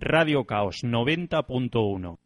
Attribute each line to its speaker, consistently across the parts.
Speaker 1: Radio Caos 90.1.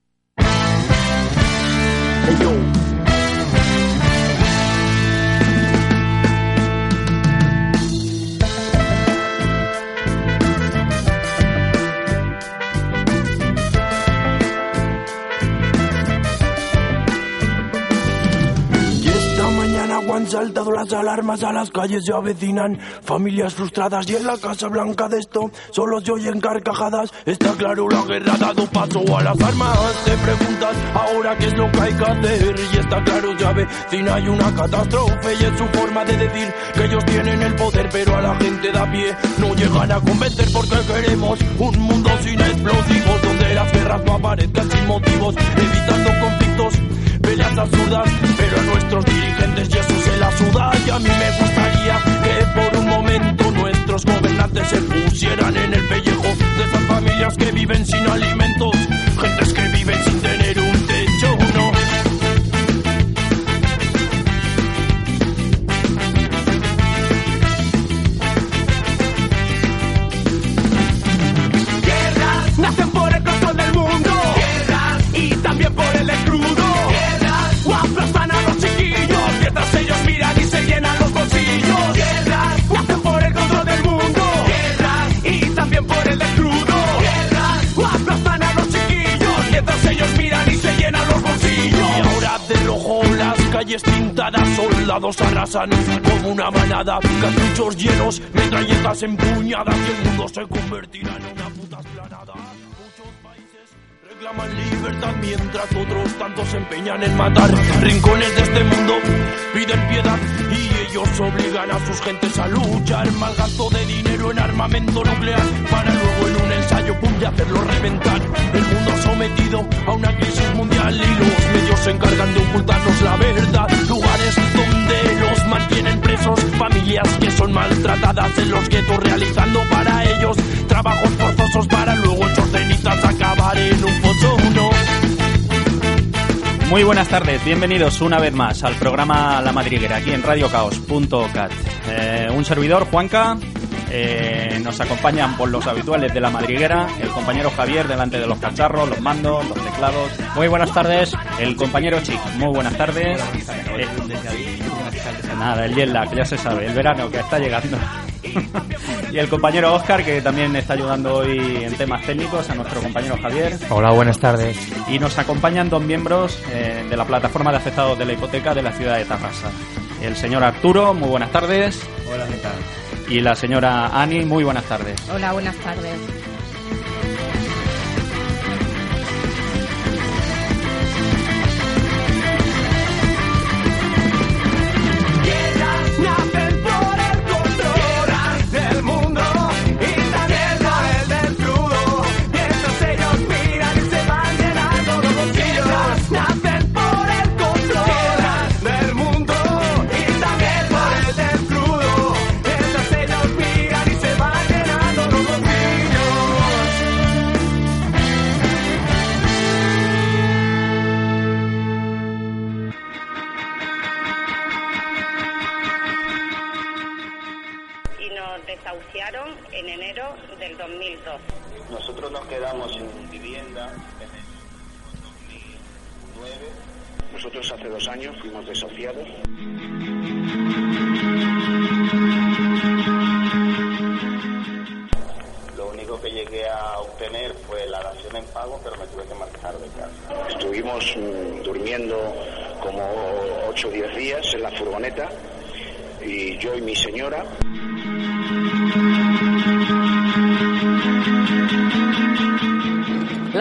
Speaker 2: han saltado las alarmas a las calles se avecinan familias frustradas y en la Casa Blanca de esto solo se oyen carcajadas. Está claro, la guerra ha dado paso a las armas. Te preguntas ahora qué es lo que hay que hacer y está claro, ya vecina hay una catástrofe y es su forma de decir que ellos tienen el poder, pero a la gente de a pie no llegan a convencer porque queremos un mundo sin explosivos donde las guerras no aparezcan sin motivos, evitando conflictos peleas absurdas, pero a nuestros dirigentes y eso se la suda. Y a mí me gustaría que por un momento nuestros gobernantes se pusieran en el pellejo de esas familias que viven sin alimentos, gentes que viven sin tener calles pintadas, soldados arrasan como una manada, cartuchos llenos, metralletas empuñadas y el mundo se convertirá en una puta esplanada. Muchos países reclaman libertad mientras otros tantos se empeñan en matar. Rincones de este mundo piden piedad y ellos obligan a sus gentes a luchar. Mal gasto de dinero en armamento nuclear para luego en un ensayo pum y hacerlo reventar. El mundo sometido a una crisis mundial y los medios se encargan de ocultarnos la verdad. Lugares donde los mantienen presos, familias que son maltratadas en los guetos realizando para ellos trabajos forzosos para luego hechos cenizas acabar en un foso. No.
Speaker 1: Muy buenas tardes, bienvenidos una vez más al programa La Madriguera aquí en radiocaos.cat. Eh, un servidor, Juanca, eh, nos acompañan por los habituales de La Madriguera, el compañero Javier delante de los cacharros, los mandos, los teclados. Muy buenas tardes, el compañero Chic, muy buenas tardes. Eh, nada, el jet lag, ya se sabe, el verano que está llegando. y el compañero Oscar, que también está ayudando hoy en temas técnicos, a nuestro compañero Javier.
Speaker 3: Hola, buenas tardes.
Speaker 1: Y nos acompañan dos miembros eh, de la plataforma de afectados de la hipoteca de la ciudad de Tarrasa. El señor Arturo, muy buenas tardes.
Speaker 3: Hola, ¿qué tal?
Speaker 1: Y la señora Ani, muy buenas tardes.
Speaker 4: Hola, buenas tardes.
Speaker 5: Del
Speaker 6: 2002.
Speaker 7: Nosotros nos quedamos sin vivienda en el 2009. Nosotros hace dos años fuimos desahuciados. Lo único que llegué a obtener fue la dación en pago, pero me tuve que marchar de casa. Estuvimos mm, durmiendo como 8 o 10 días en la furgoneta, y yo y mi señora.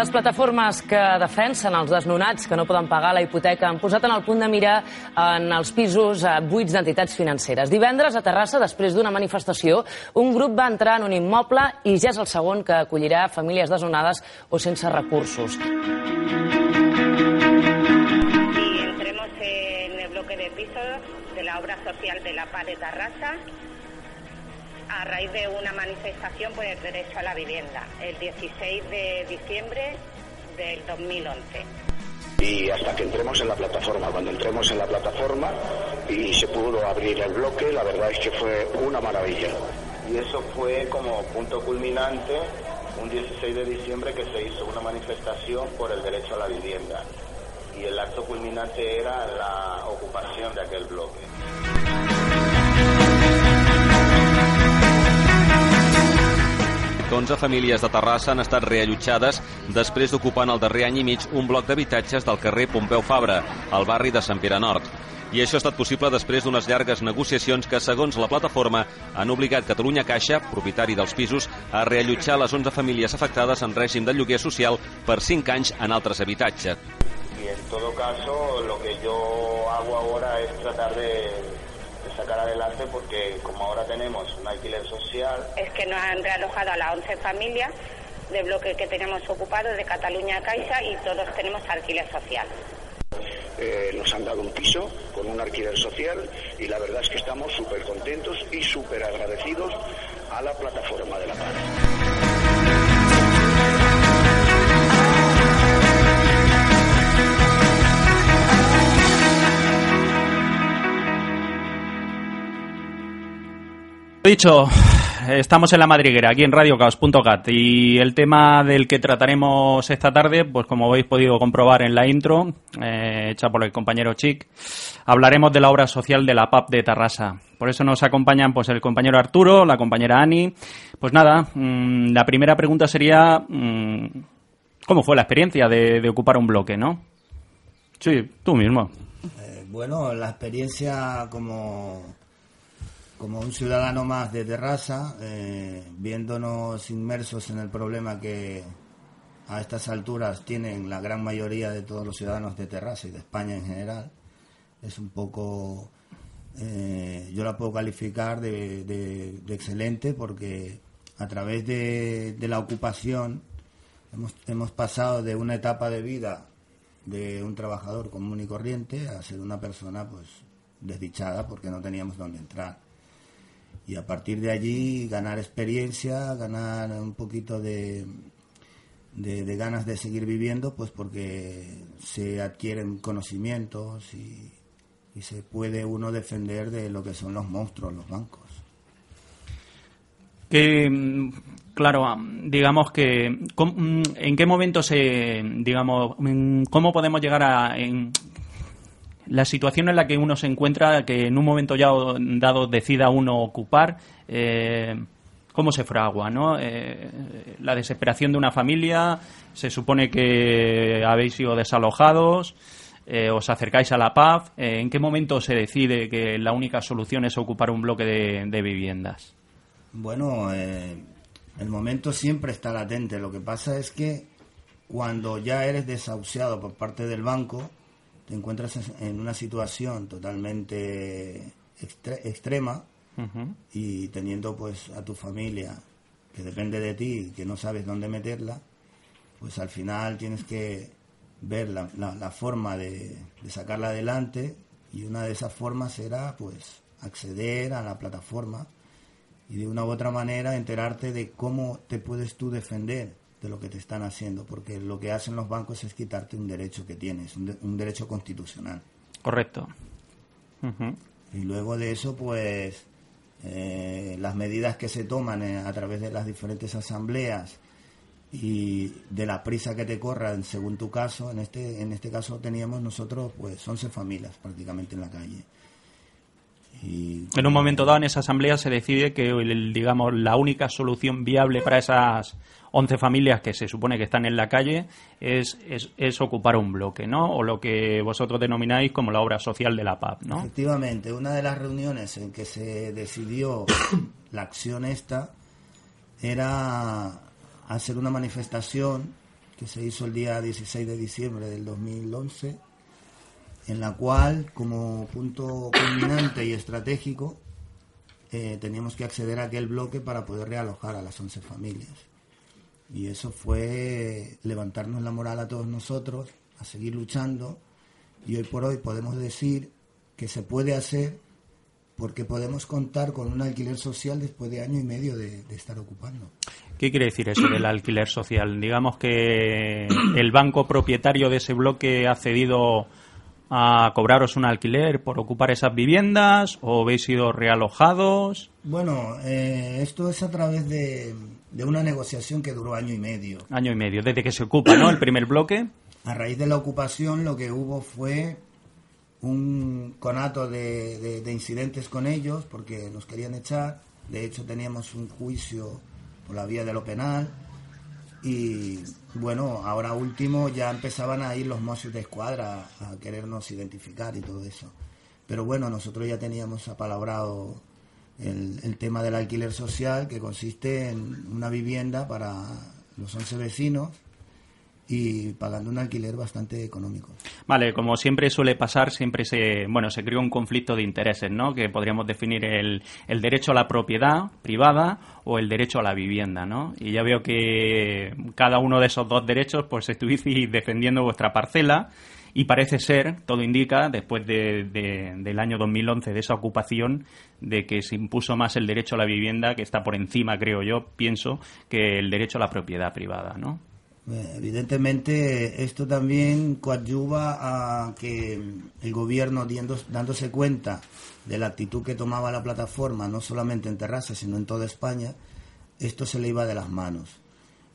Speaker 8: Les plataformes que defensen els desnonats que no poden pagar la hipoteca han posat en el punt de mira en els pisos buits d'entitats financeres. Divendres, a Terrassa, després d'una manifestació, un grup va entrar en un immoble i ja és el segon que acollirà famílies desnonades o sense recursos.
Speaker 6: Y entremos en el bloque de pisos de la obra social de la paz de Tarrasa a raíz de una manifestación por el derecho a la vivienda, el 16 de diciembre del 2011.
Speaker 7: y hasta que entremos en la plataforma. Cuando entremos en la plataforma y se pudo abrir el bloque, la verdad es que fue una maravilla. Y eso fue como punto culminante un 16 de diciembre que se hizo una manifestación por el derecho a la vivienda y el acto culminante era la ocupación de aquel bloque.
Speaker 3: 11 famílies de Terrassa han estat reallotjades després d'ocupar en el darrer any i mig un bloc d'habitatges del carrer Pompeu Fabra, al barri de Sant Pere Nord. I això ha estat possible després d'unes llargues negociacions que, segons la plataforma, han obligat Catalunya Caixa, propietari dels pisos, a reallotjar les 11 famílies afectades en règim de lloguer social per 5 anys en altres habitatges.
Speaker 7: Y en todo caso, lo que yo hago ahora es tratar de, porque como ahora tenemos un alquiler social,
Speaker 6: Es que nos han realojado a las 11 familias de bloque que tenemos ocupado de Cataluña Caixa y todos tenemos alquiler social.
Speaker 7: eh, nos han dado un piso con un alquiler social y la verdad es que estamos súper contentos y súper agradecidos a la plataforma de la paz.
Speaker 1: Dicho, estamos en la madriguera, aquí en radiocaos.cat y el tema del que trataremos esta tarde, pues como habéis podido comprobar en la intro, eh, hecha por el compañero Chic, hablaremos de la obra social de la PAP de Tarrasa. Por eso nos acompañan pues el compañero Arturo, la compañera Ani. Pues nada, mm, la primera pregunta sería, mm, ¿cómo fue la experiencia de, de ocupar un bloque, no? Sí, tú mismo.
Speaker 4: Eh, bueno, la experiencia como, como un ciudadano más de Terrassa, eh, viéndonos inmersos en el problema que a estas alturas tienen la gran mayoría de todos los ciudadanos de Terrassa y de España en general, es un poco, eh, yo la puedo calificar de, excelente porque a través de, de la ocupación hemos, hemos pasado de una etapa de vida de un trabajador común y corriente a ser una persona pues desdichada porque no teníamos dónde entrar. Y a partir de allí ganar experiencia, ganar un poquito de, de, ganas de seguir viviendo, pues porque se adquieren conocimientos y, se puede uno defender de lo que son los monstruos, los bancos.
Speaker 1: que claro am, digamos que mm, en qué momento se digamos mm, cómo podemos llegar a en la situación en la que uno se encuentra que en un momento ya dado decida uno ocupar eh, cómo se fragua no Eh, la desesperación de una familia se supone que habéis sido desalojados eh, os acercáis a la paz en qué momento se decide que la única solución es ocupar un bloque de- de viviendas
Speaker 4: Bueno, el momento siempre está latente. Lo que pasa es que cuando ya eres desahuciado por parte del banco, te encuentras en una situación totalmente extre- extrema y teniendo pues a tu familia que depende de ti y que no sabes dónde meterla, pues al final tienes que ver la, la- la forma de, de sacarla adelante y una de esas formas será pues acceder a la plataforma y de una u otra manera enterarte de cómo te puedes tú defender de lo que te están haciendo, porque lo que hacen los bancos es quitarte un derecho que tienes, un, de- un derecho constitucional.
Speaker 1: Correcto.
Speaker 4: Y luego de eso, pues, eh, las medidas que se toman eh, a través de las diferentes asambleas y de la prisa que te corran según tu caso, en este, en este caso teníamos nosotros, pues, 11 familias prácticamente en la calle. Y
Speaker 1: En un momento dado en esa asamblea se decide que el- digamos la única solución viable para esas 11 familias que se supone que están en la calle es, es, es ocupar un bloque, ¿no? O lo que vosotros denomináis como la obra social de la PAP, ¿no?
Speaker 4: Efectivamente, una de las reuniones en que se decidió la acción esta era hacer una manifestación que se hizo el día 16 de diciembre del 2011, en la cual, como punto culminante y estratégico, eh, teníamos que acceder a aquel bloque para poder realojar a las 11 familias. Y eso fue levantarnos la moral a todos nosotros, a seguir luchando. Y hoy por hoy podemos decir que se puede hacer porque podemos contar con un alquiler social después de año y medio de, estar ocupando.
Speaker 1: ¿Qué quiere decir eso del alquiler social? Digamos que el banco propietario de ese bloque ha cedido a cobraros un alquiler por ocupar esas viviendas o habéis sido realojados?
Speaker 4: Bueno, eh, esto es a través de, de una negociación que duró año y medio.
Speaker 1: Año y medio, desde que se ocupa, ¿no? El primer bloque.
Speaker 4: A raíz de la ocupación lo que hubo fue un conato de, de- de incidentes con ellos porque nos querían echar. De hecho teníamos un juicio por la vía de lo penal y bueno, ahora último ya empezaban a ir los mozos de escuadra a querernos identificar y todo eso. Pero bueno, nosotros ya teníamos apalabrado el, el tema del alquiler social que consiste en una vivienda para los 11 vecinos y pagando un alquiler bastante económico.
Speaker 1: Vale, como siempre suele pasar, siempre se, bueno, se creó un conflicto de intereses, ¿no? Que podríamos definir el, el derecho a la propiedad privada o el derecho a la vivienda, ¿no? Y ya veo que cada uno de esos dos derechos, pues estuvisteis defendiendo vuestra parcela y parece ser, todo indica, después de, de- del año 2011, de esa ocupación, de que se impuso más el derecho a la vivienda, que está por encima, creo yo, pienso, que el derecho a la propiedad privada, ¿no?
Speaker 4: Eh, Evidentemente, esto también coadyuva a que el gobierno, dándose cuenta de la actitud que tomaba la plataforma, no solamente en Terrassa, sino en toda España, esto se le iba de las manos.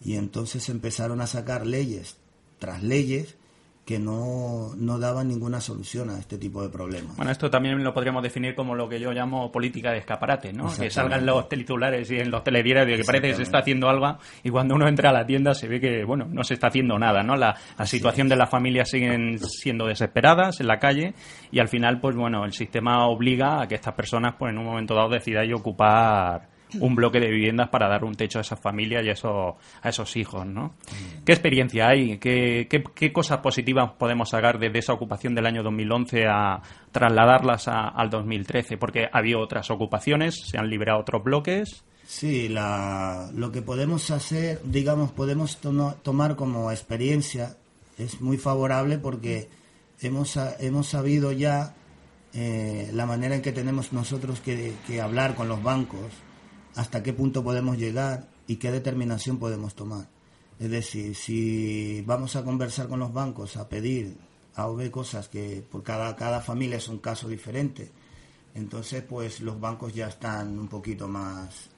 Speaker 4: Y entonces empezaron a sacar leyes tras leyes que no, no daban ninguna solución a este tipo de problemas.
Speaker 1: Bueno, esto también lo podríamos definir como lo que yo llamo política de escaparate, ¿no? Que salgan los titulares y en los telediarios que parece que se está haciendo algo y cuando uno entra a la tienda se ve que, bueno, no se está haciendo nada, ¿no? La, la situación de las familias siguen siendo desesperadas en la calle y al final, pues bueno, el sistema obliga a que estas personas, pues en un momento dado decidáis ocupar un bloque de viviendas para dar un techo a esas familias y a esos, a esos hijos, ¿no? ¿Qué experiencia hay? ¿Qué, qué, qué cosas positivas podemos sacar desde esa ocupación del año 2011 a trasladarlas a- al 2013? Porque ha habido otras ocupaciones, se han liberado otros bloques.
Speaker 4: Sí, la, lo que podemos hacer, digamos, podemos tomar como experiencia es muy favorable porque hemos, hemos sabido ya eh, la manera en que tenemos nosotros que hablar con los bancos, hasta qué punto podemos llegar y qué determinación podemos tomar. Es decir, si vamos a conversar con los bancos, a pedir A o cosas que por cada, cada familia es un caso diferente, entonces pues los bancos ya están un poquito más,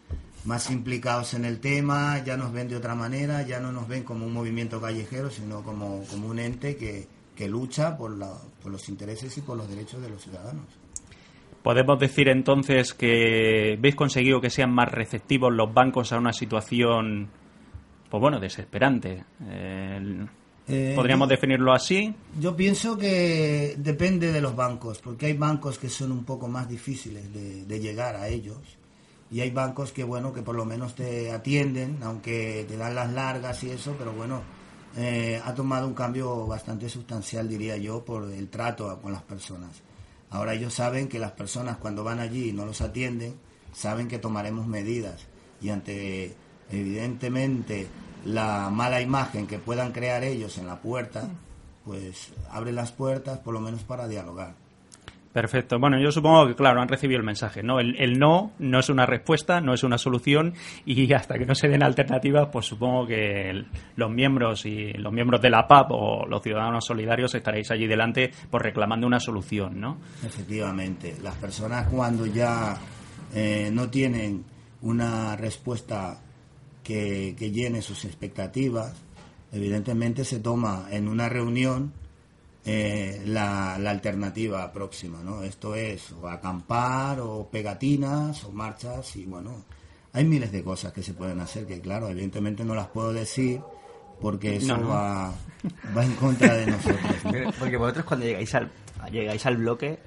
Speaker 4: más implicados en el tema, ya nos ven de otra manera, ya no nos ven como un movimiento callejero, sino como, como un ente que, que lucha por, la, por los intereses y por los derechos de los ciudadanos.
Speaker 1: Podemos decir entonces que habéis conseguido que sean más receptivos los bancos a una situación, pues bueno, desesperante. Eh,
Speaker 4: Eh,
Speaker 1: ¿Podríamos definirlo así?
Speaker 4: Yo pienso que depende de los bancos, porque hay bancos que son un poco más difíciles de, de llegar a ellos y hay bancos que bueno que por lo menos te atienden, aunque te dan las largas y eso, pero bueno eh, ha tomado un cambio bastante sustancial diría yo por el trato con las personas. Ahora ellos saben que las personas cuando van allí y no los atienden saben que tomaremos medidas y ante evidentemente la mala imagen que puedan crear ellos en la puerta, pues abre las puertas por lo menos para dialogar.
Speaker 1: Perfecto. Bueno, yo supongo que, claro, han recibido el mensaje, ¿no? El, el no no es una respuesta, no es una solución y hasta que no se den alternativas, pues supongo que los miembros y los miembros de la PAP o los ciudadanos solidarios estaréis allí delante pues reclamando una solución, ¿no?
Speaker 4: Efectivamente, las personas cuando ya eh, no tienen una respuesta que, que llene sus expectativas, evidentemente se toma en una reunión eh, la, la alternativa próxima, ¿no? Esto es o acampar o pegatinas o marchas y bueno, hay miles de cosas que se pueden hacer que claro, evidentemente no las puedo decir porque eso
Speaker 9: No, no.
Speaker 4: Va, va en contra de nosotros. ¿no?
Speaker 9: Porque vosotros cuando llegáis al, llegáis al bloque,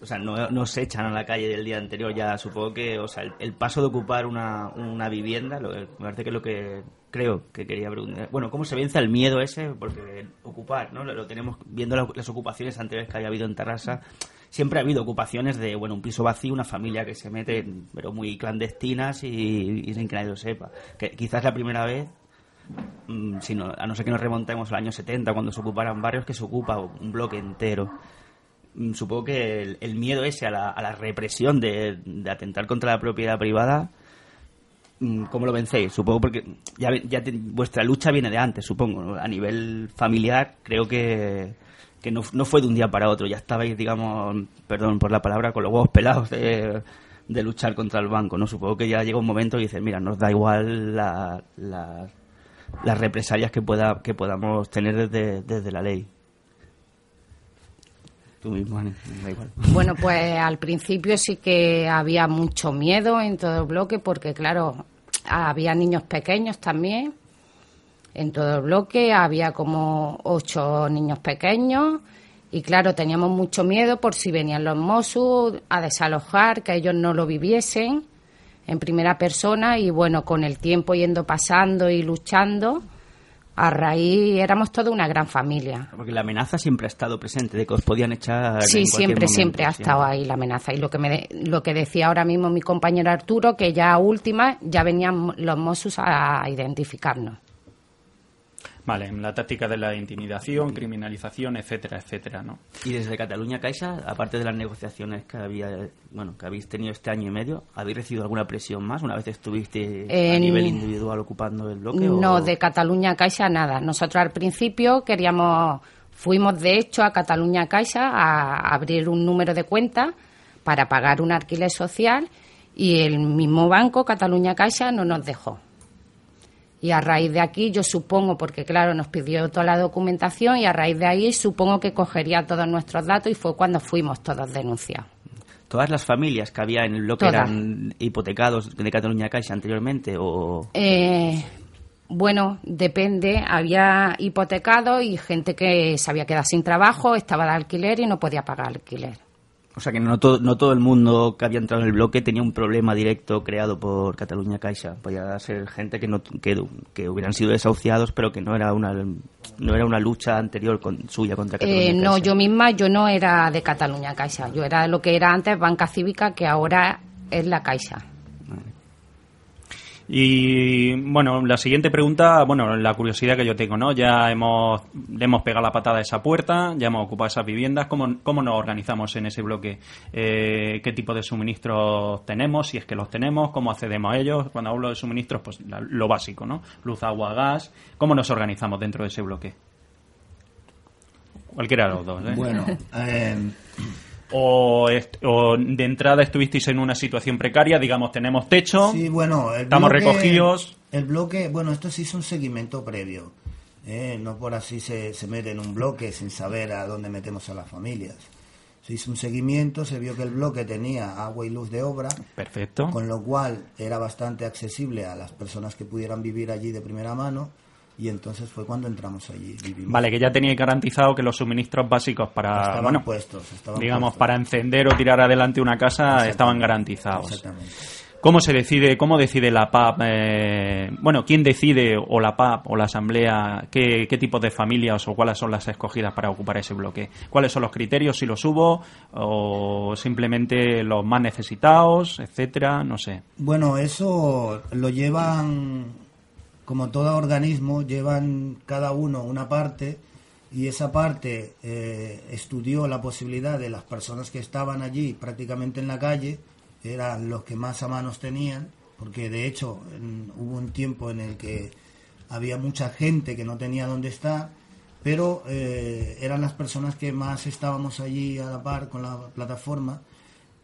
Speaker 9: o sea, no, no os echan a la calle del día anterior, ya supongo que, o sea, el, el paso de ocupar una, una vivienda, lo, me parece que es lo que creo que quería preguntar. Bueno, ¿cómo se vence el miedo ese? Porque ocupar, ¿no? Lo, tenemos viendo la- las ocupaciones anteriores que había habido en Terrassa. Siempre ha habido ocupaciones de, bueno, un piso vacío, una familia que se mete, pero muy clandestinas y, sin que nadie lo sepa. Que quizás la primera vez Mm, si no- a no ser que nos remontemos al año 70, cuando se ocuparan barrios, que se ocupa un bloque entero. Mm, Supongo que el, el miedo ese a la, a la represión de, atentar contra la propiedad privada, ¿cómo lo vencéis? Supongo porque ya, vuestra lucha viene de antes, supongo. A nivel familiar, creo que, que no, no fue de un día para otro, ya estabais, digamos, perdón por la palabra, con los huevos pelados de, luchar contra el banco, ¿no? Supongo que ya llega un momento y dices, mira, nos da igual la- la- las represalias que pueda que podamos tener desde, desde la ley.
Speaker 10: Bueno, pues al principio sí que había mucho miedo en todo el bloque porque, claro, había niños pequeños también. En todo el bloque había como ocho niños pequeños y, claro, teníamos mucho miedo por si venían los Mossos a desalojar, que ellos no lo viviesen en primera persona y, bueno, con el tiempo yendo pasando y luchando, a raíz éramos toda una gran familia.
Speaker 9: Porque la amenaza siempre ha estado presente, de que os podían echar.
Speaker 10: Sí,
Speaker 9: en
Speaker 10: siempre,
Speaker 9: momento,
Speaker 10: siempre ha
Speaker 9: siempre.
Speaker 10: estado ahí la amenaza. Y lo que, me de- lo que decía ahora mismo mi compañero Arturo, que ya última ya venían los Mossos a identificarnos.
Speaker 1: Vale, la táctica de la intimidación, criminalización, etcétera, etcétera, ¿no?
Speaker 9: Y desde Cataluña Caixa, aparte de las negociaciones que había, bueno, que habéis tenido este año y medio, ¿habéis recibido alguna presión más una vez estuviste a
Speaker 10: En-
Speaker 9: nivel individual ocupando el bloque? o-
Speaker 10: No, de Cataluña Caixa nada. Nosotros al principio queríamos, fuimos de hecho a Cataluña Caixa a abrir un número de cuenta para pagar un alquiler social y el mismo banco, Cataluña Caixa, no nos dejó. Y a raíz de aquí, yo supongo, porque claro, nos pidió toda la documentación y a raíz de ahí supongo que cogería todos nuestros datos y fue cuando fuimos todos denunciados.
Speaker 9: ¿Todas las familias que había en el bloque
Speaker 10: Todas.
Speaker 9: eran hipotecados de Cataluña Caixa anteriormente? o
Speaker 10: Eh, bueno, depende. Había hipotecados y gente que se había quedado sin trabajo, estaba de alquiler y no podía pagar alquiler.
Speaker 9: O sea que no todo, no todo el mundo que había entrado en el bloque tenía un problema directo creado por Cataluña Caixa. Podía ser gente que, no, que, que hubieran sido desahuciados, pero que no era una, no era una lucha anterior con, suya contra Cataluña
Speaker 10: Eh, no,
Speaker 9: Caixa.
Speaker 10: yo misma, yo no era de Cataluña Caixa. Yo era lo que era antes Banca Cívica, que ahora es la Caixa.
Speaker 1: Y bueno, la siguiente pregunta, bueno, la curiosidad que yo tengo, ¿no? Ya hemos, le hemos pegado la patada a esa puerta, ya hemos ocupado esas viviendas, ¿cómo, cómo nos organizamos en ese bloque? Eh, ¿Qué tipo de suministros tenemos? Si es que los tenemos, ¿cómo accedemos a ellos? Cuando hablo de suministros, pues la- lo básico, ¿no? Luz, agua, gas, ¿cómo nos organizamos dentro de ese bloque? Cualquiera de los dos, ¿eh?
Speaker 4: Bueno, eh,
Speaker 1: o, o de entrada estuvisteis en una situación precaria, digamos, tenemos techo,
Speaker 4: Sí, bueno, el
Speaker 1: estamos
Speaker 4: bloque-
Speaker 1: recogidos.
Speaker 4: El bloque, bueno, esto se hizo un seguimiento previo. ¿eh? No por así se, se mete en un bloque sin saber a dónde metemos a las familias. Se hizo un seguimiento, se vio que el bloque tenía agua y luz de obra,
Speaker 1: Perfecto.
Speaker 4: con lo cual era bastante accesible a las personas que pudieran vivir allí de primera mano. Y entonces fue cuando entramos allí. Vivimos.
Speaker 1: Vale, que ya teníais garantizado que los suministros básicos para,
Speaker 4: Estaban
Speaker 1: bueno,
Speaker 4: puestos, estaban
Speaker 1: digamos,
Speaker 4: puestos.
Speaker 1: para encender o tirar adelante una casa estaban garantizados.
Speaker 4: Exactamente.
Speaker 1: ¿Cómo se decide, cómo decide la PAP? eh, bueno, ¿quién decide o la PAP o la Asamblea qué, qué tipos de familias o cuáles son las escogidas para ocupar ese bloque? ¿Cuáles son los criterios si los hubo o simplemente los más necesitados, etcétera? No sé.
Speaker 4: Bueno, eso lo llevan, como todo organismo, llevan cada uno una parte y esa parte eh, estudió la posibilidad de las personas que estaban allí prácticamente en la calle, eran los que más a manos tenían, porque de hecho hubo un tiempo en el que había mucha gente que no tenía dónde estar, pero eh, eran las personas que más estábamos allí a la par con la plataforma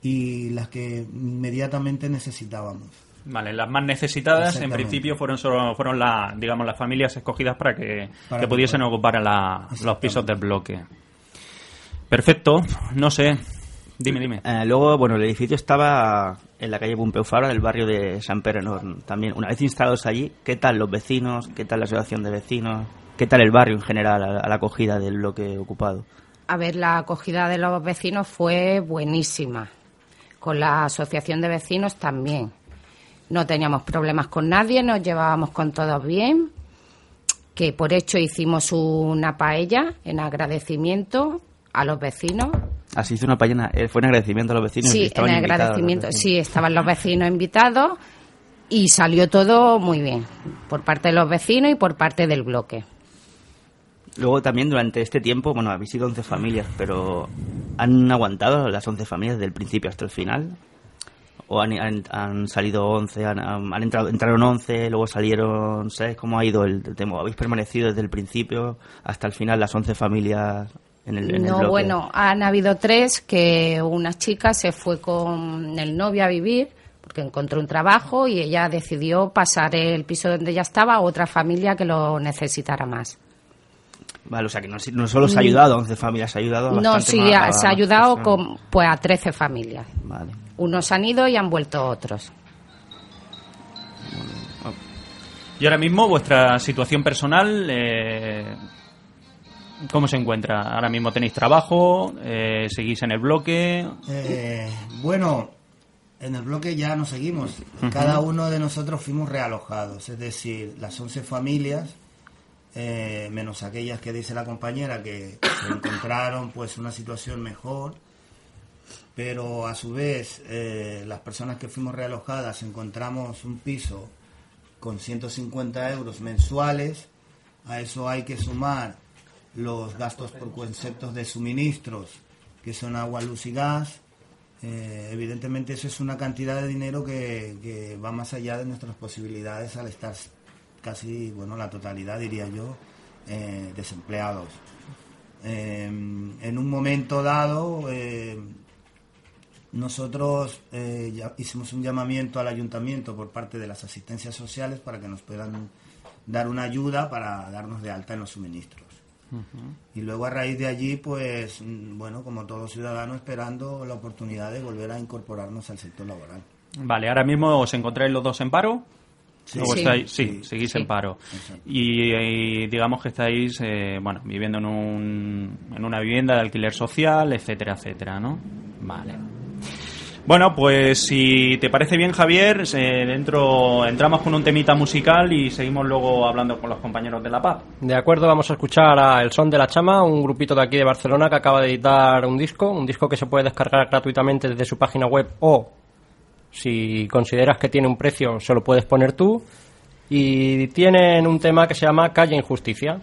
Speaker 4: y las que inmediatamente necesitábamos.
Speaker 1: Vale, las más necesitadas en principio fueron solo, fueron la, digamos las familias escogidas para que,
Speaker 4: Para
Speaker 1: que pudiesen ocupar la- los pisos del bloque. Perfecto, no sé. Dime, dime.
Speaker 9: Eh, luego, bueno, el edificio estaba en la calle Pompeu Fabra del barrio de San Pedro también. Una vez instalados allí, ¿qué tal los vecinos? ¿Qué tal la asociación de vecinos? ¿Qué tal el barrio en general a, a la acogida del bloque ocupado?
Speaker 10: A ver, la acogida de los vecinos fue buenísima. Con la asociación de vecinos también. No teníamos problemas con nadie, nos llevábamos con todos bien. Que por hecho hicimos una paella en agradecimiento a los vecinos.
Speaker 9: Así hizo una paella, eh, fue en agradecimiento a los vecinos.
Speaker 10: Sí, en agradecimiento.
Speaker 9: vecinos.
Speaker 10: Sí, estaban los vecinos invitados y salió todo muy bien. Por parte de los vecinos y por parte del bloque.
Speaker 9: Luego también durante este tiempo, bueno, habéis sido 11 familias, pero ¿han aguantado las 11 familias desde el principio hasta el final? ¿O han, han- han salido 11, han, entrado, entraron 11, luego salieron 6? ¿Cómo ha ido el, tema? ¿Habéis permanecido desde el principio hasta el final las 11 familias en el, en
Speaker 10: no, bueno, han habido tres que una chica se fue con el novio a vivir porque encontró un trabajo y ella decidió pasar el piso donde ella estaba a otra familia que lo necesitara más.
Speaker 9: Vale, o sea que no, no solo se ha ayudado a 11 familias, se ha ayudado a
Speaker 10: No, sí,
Speaker 9: más- a
Speaker 10: se ha ayudado con, pues a 13 familias.
Speaker 9: Vale.
Speaker 10: Unos han ido y han vuelto otros.
Speaker 1: Y ahora mismo vuestra situación personal, eh, ¿cómo se encuentra? Ahora mismo tenéis trabajo, eh, seguís en el bloque.
Speaker 4: Eh, bueno, en el bloque ya nos seguimos. Cada uno de nosotros fuimos realojados, es decir, las 11 familias, eh, menos aquellas que dice la compañera que se encontraron pues una situación mejor, pero a su vez eh, las personas que fuimos realojadas encontramos un piso con 150 euros mensuales, a eso hay que sumar los gastos por conceptos de suministros, que son agua, luz y gas. Eh, evidentemente eso es una cantidad de dinero que, va más allá de nuestras posibilidades al estar casi, bueno, la totalidad diría yo, eh, desempleados. En un momento dado, nosotros eh, ya hicimos un llamamiento al ayuntamiento por parte de las asistencias sociales para que nos puedan dar una ayuda para darnos de alta en los suministros. Y luego a raíz de allí, pues, mm, bueno, como todo ciudadano, esperando la oportunidad de volver a incorporarnos al sector laboral.
Speaker 1: Vale, ahora mismo os encontráis los dos en paro.
Speaker 4: Sí.
Speaker 1: ¿O
Speaker 4: Sí.
Speaker 1: estáis- sí,
Speaker 4: Sí.
Speaker 1: seguís
Speaker 4: Sí.
Speaker 1: en paro. Y, y digamos que estáis, eh, bueno, viviendo en, un, en una vivienda de alquiler social, etcétera, etcétera, ¿no? Vale. Bueno, pues si te parece bien, Javier, eh, dentro entramos con un temita musical y seguimos luego hablando con los compañeros de La Paz.
Speaker 11: De acuerdo, vamos a escuchar a El Son de la Chama, un grupito de aquí de Barcelona que acaba de editar un disco, un disco que se puede descargar gratuitamente desde su página web o, si consideras que tiene un precio, se lo puedes poner tú. Y tienen un tema que se llama Calle Injusticia.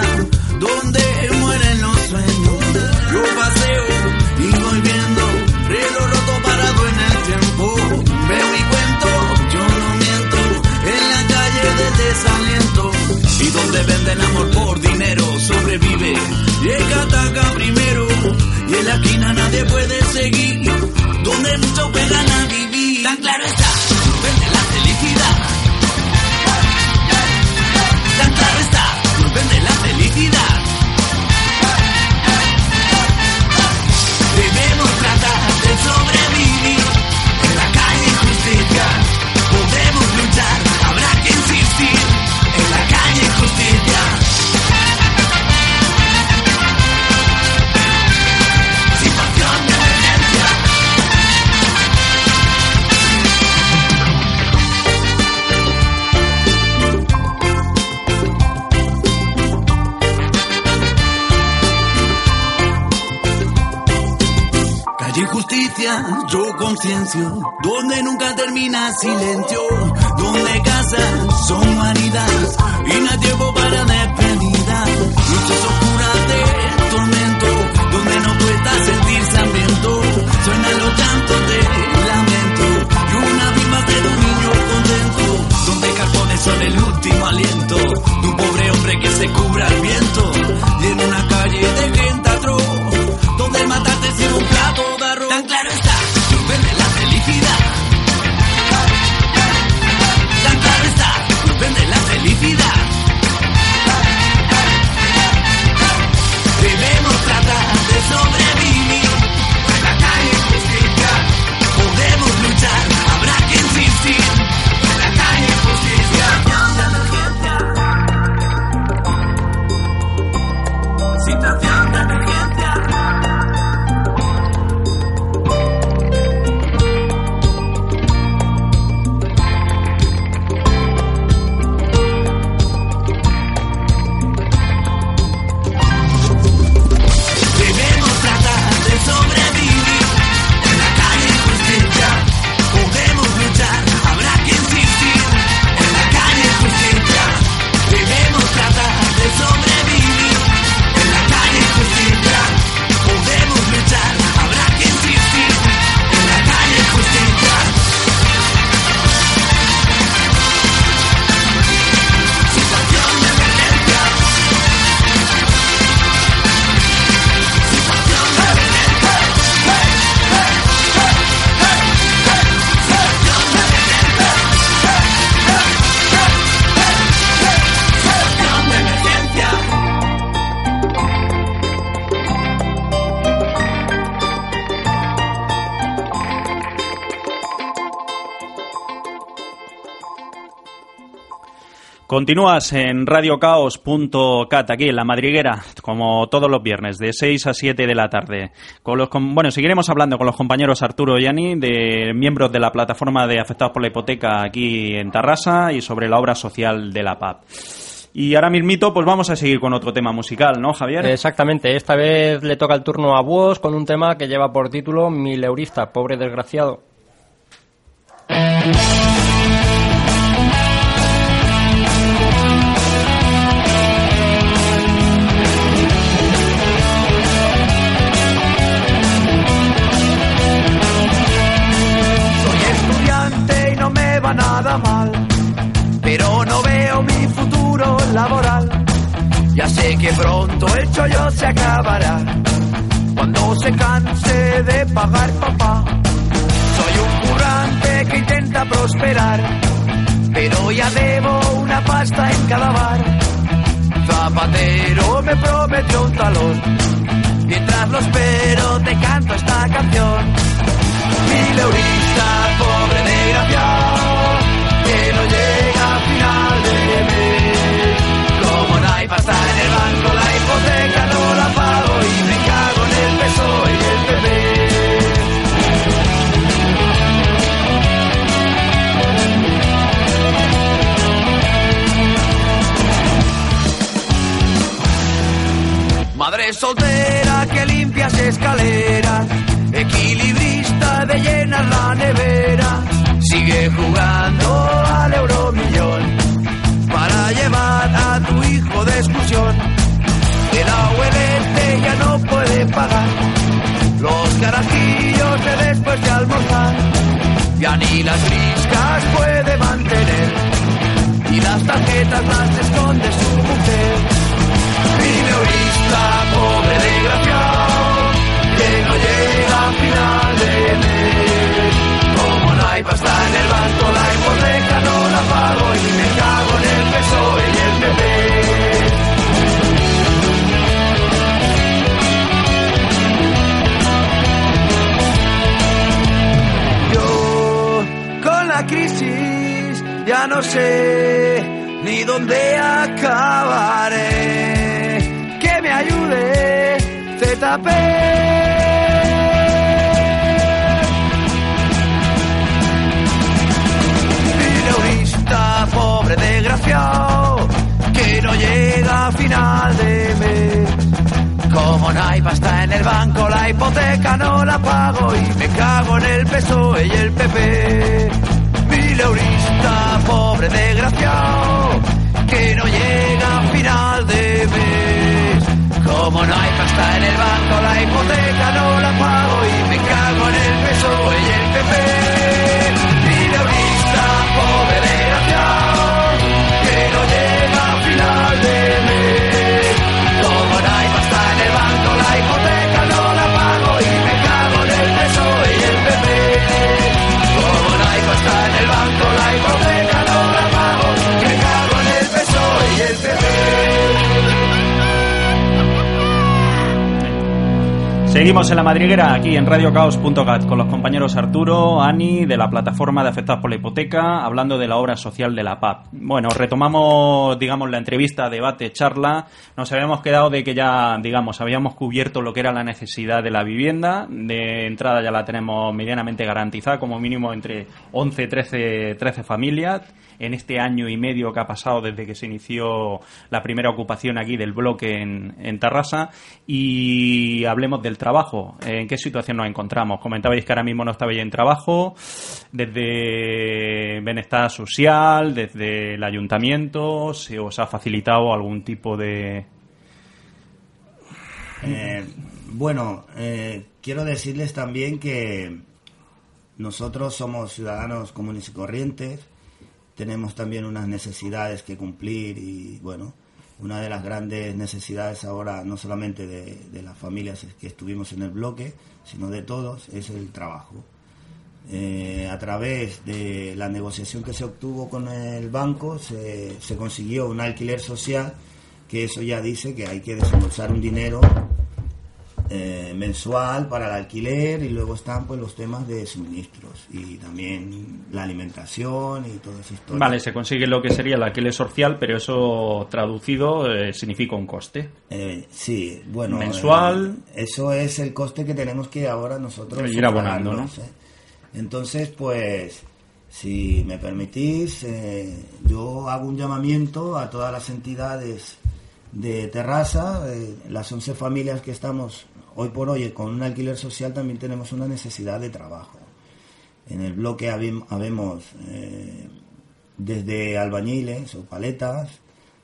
Speaker 12: Donde mueren los sueños. Yo paseo y voy viendo, reloj roto parado en el tiempo. Veo y cuento, yo no miento. En la calle del desaliento. Y donde venden amor por dinero, sobrevive. Y el que primero. Y en la esquina nadie puede seguir. Donde muchos pegan donde nunca termina silencio, donde casas son humanidad y no hay tiempo para despedida. Noches oscuras de tormento, donde no cuesta sentirse hambriento, suenan los llantos de lamento y una misma de un niño contento, donde carbones son el último aliento de un pobre hombre que se cubra el viento
Speaker 1: Continúas en radiocaos.cat, aquí en La Madriguera, como todos los viernes, de 6 a 7 de la tarde. Con los, con- bueno, seguiremos hablando con los compañeros Arturo y Ani, de miembros de la plataforma de afectados por la hipoteca aquí en Tarrasa y sobre la obra social de la PAP. Y ahora mismito, pues vamos a seguir con otro tema musical, ¿no, Javier?
Speaker 11: Exactamente, esta vez le toca el turno a Buos con un tema que lleva por título Mil eurista, pobre desgraciado.
Speaker 5: Pronto el chollo se acabará, cuando se canse de pagar papá. Soy un currante que intenta prosperar, pero ya debo una pasta en cada bar. Zapatero me prometió un talón, mientras lo espero te canto esta canción. Mil eurista, pobre desgraciado, que no llega final de mes. Hay pasta en el banco, la hipoteca no la pago y me cago en el PSOE y el PP. Las briscas puede mantener y las tarjetas las esconde su mujer. Minorista, pobre desgraciado, no sé ni dónde acabaré. Que me ayude ZP. Pobre desgraciado, que no llega a final de mes. Como no hay pasta en el banco, la hipoteca no la pago y me cago en el PSOE y el PP. Mileurista, pobre desgraciado, que no llega a final de mes. Como no hay pasta en el banco, la hipoteca no la pago y me cago en el PSOE y el PP. Mileurista, pobre
Speaker 1: Seguimos en la madriguera aquí en radiocaos.cat con los compañeros Arturo, Ani de la plataforma de afectados por la hipoteca, hablando de la obra social de la PAP. Bueno, retomamos, digamos, la entrevista, debate, charla. Nos habíamos quedado de que ya, digamos, habíamos cubierto lo que era la necesidad de la vivienda. De entrada ya la tenemos medianamente garantizada, como mínimo entre 11, 13, 13 familias en este año y medio que ha pasado desde que se inició la primera ocupación aquí del bloque en, Tarrasa y hablemos del trabajo. ¿En qué situación nos encontramos? Comentabais que ahora mismo no estabais en trabajo, desde Bienestar Social, desde el Ayuntamiento, ¿se os ha facilitado algún tipo de...
Speaker 4: Eh, bueno, eh, quiero decirles también que nosotros somos ciudadanos comunes y corrientes, tenemos también unas necesidades que cumplir y bueno, una de las grandes necesidades ahora, no solamente de, las familias que estuvimos en el bloque, sino de todos, es el trabajo. Eh, a través de la negociación que se obtuvo con el banco se consiguió un alquiler social que eso ya dice que hay que desembolsar un dinero eh, mensual para el alquiler y luego están pues los temas de suministros y también la alimentación y todo eso.
Speaker 1: Vale, se consigue lo que sería el alquiler social, pero eso traducido eh, significa un coste.
Speaker 4: Eh, sí, bueno.
Speaker 1: Mensual.
Speaker 4: eh, eso es el coste que tenemos que ahora nosotros.
Speaker 1: Ir abonando,
Speaker 4: ¿eh? Entonces, pues, si me permitís, eh, yo hago un llamamiento a todas las entidades de Terrassa, eh, las 11 familias que estamos hoy por hoy con un alquiler social también tenemos una necesidad de trabajo. En el bloque habem- habemos eh, desde albañiles o paletas,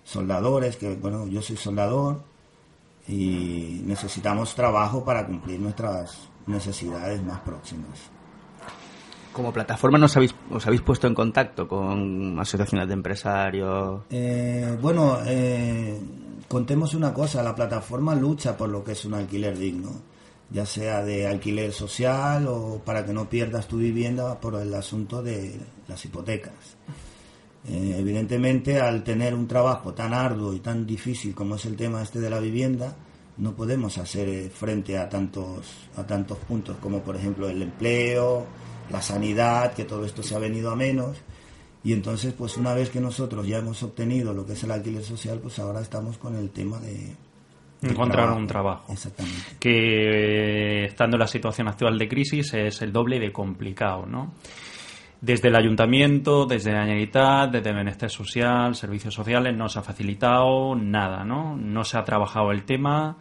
Speaker 4: soldadores, que bueno, yo soy soldador y necesitamos trabajo para cumplir nuestras necesidades más próximas.
Speaker 9: Como plataforma nos habéis, os habéis puesto en contacto con asociaciones de empresarios.
Speaker 4: Eh, bueno, eh, contemos una cosa, la plataforma lucha por lo que es un alquiler digno, ya sea de alquiler social o para que no pierdas tu vivienda por el asunto de las hipotecas. Eh, evidentemente, al tener un trabajo tan arduo y tan difícil como es el tema este de la vivienda, no podemos hacer eh, frente a tantos, a tantos puntos como por ejemplo el empleo, la sanidad, que todo esto se ha venido a menos. Y entonces, pues una vez que nosotros ya hemos obtenido lo que es el alquiler social, pues ahora estamos con el tema de...
Speaker 1: Encontrar un trabajo.
Speaker 4: Exactamente.
Speaker 1: Que estando en la situación actual de crisis es el doble de complicado, ¿no? Desde el ayuntamiento, desde la Generalitat, desde Bienestar Social, Servicios Sociales, no se ha facilitado nada, ¿no? No se ha trabajado el tema,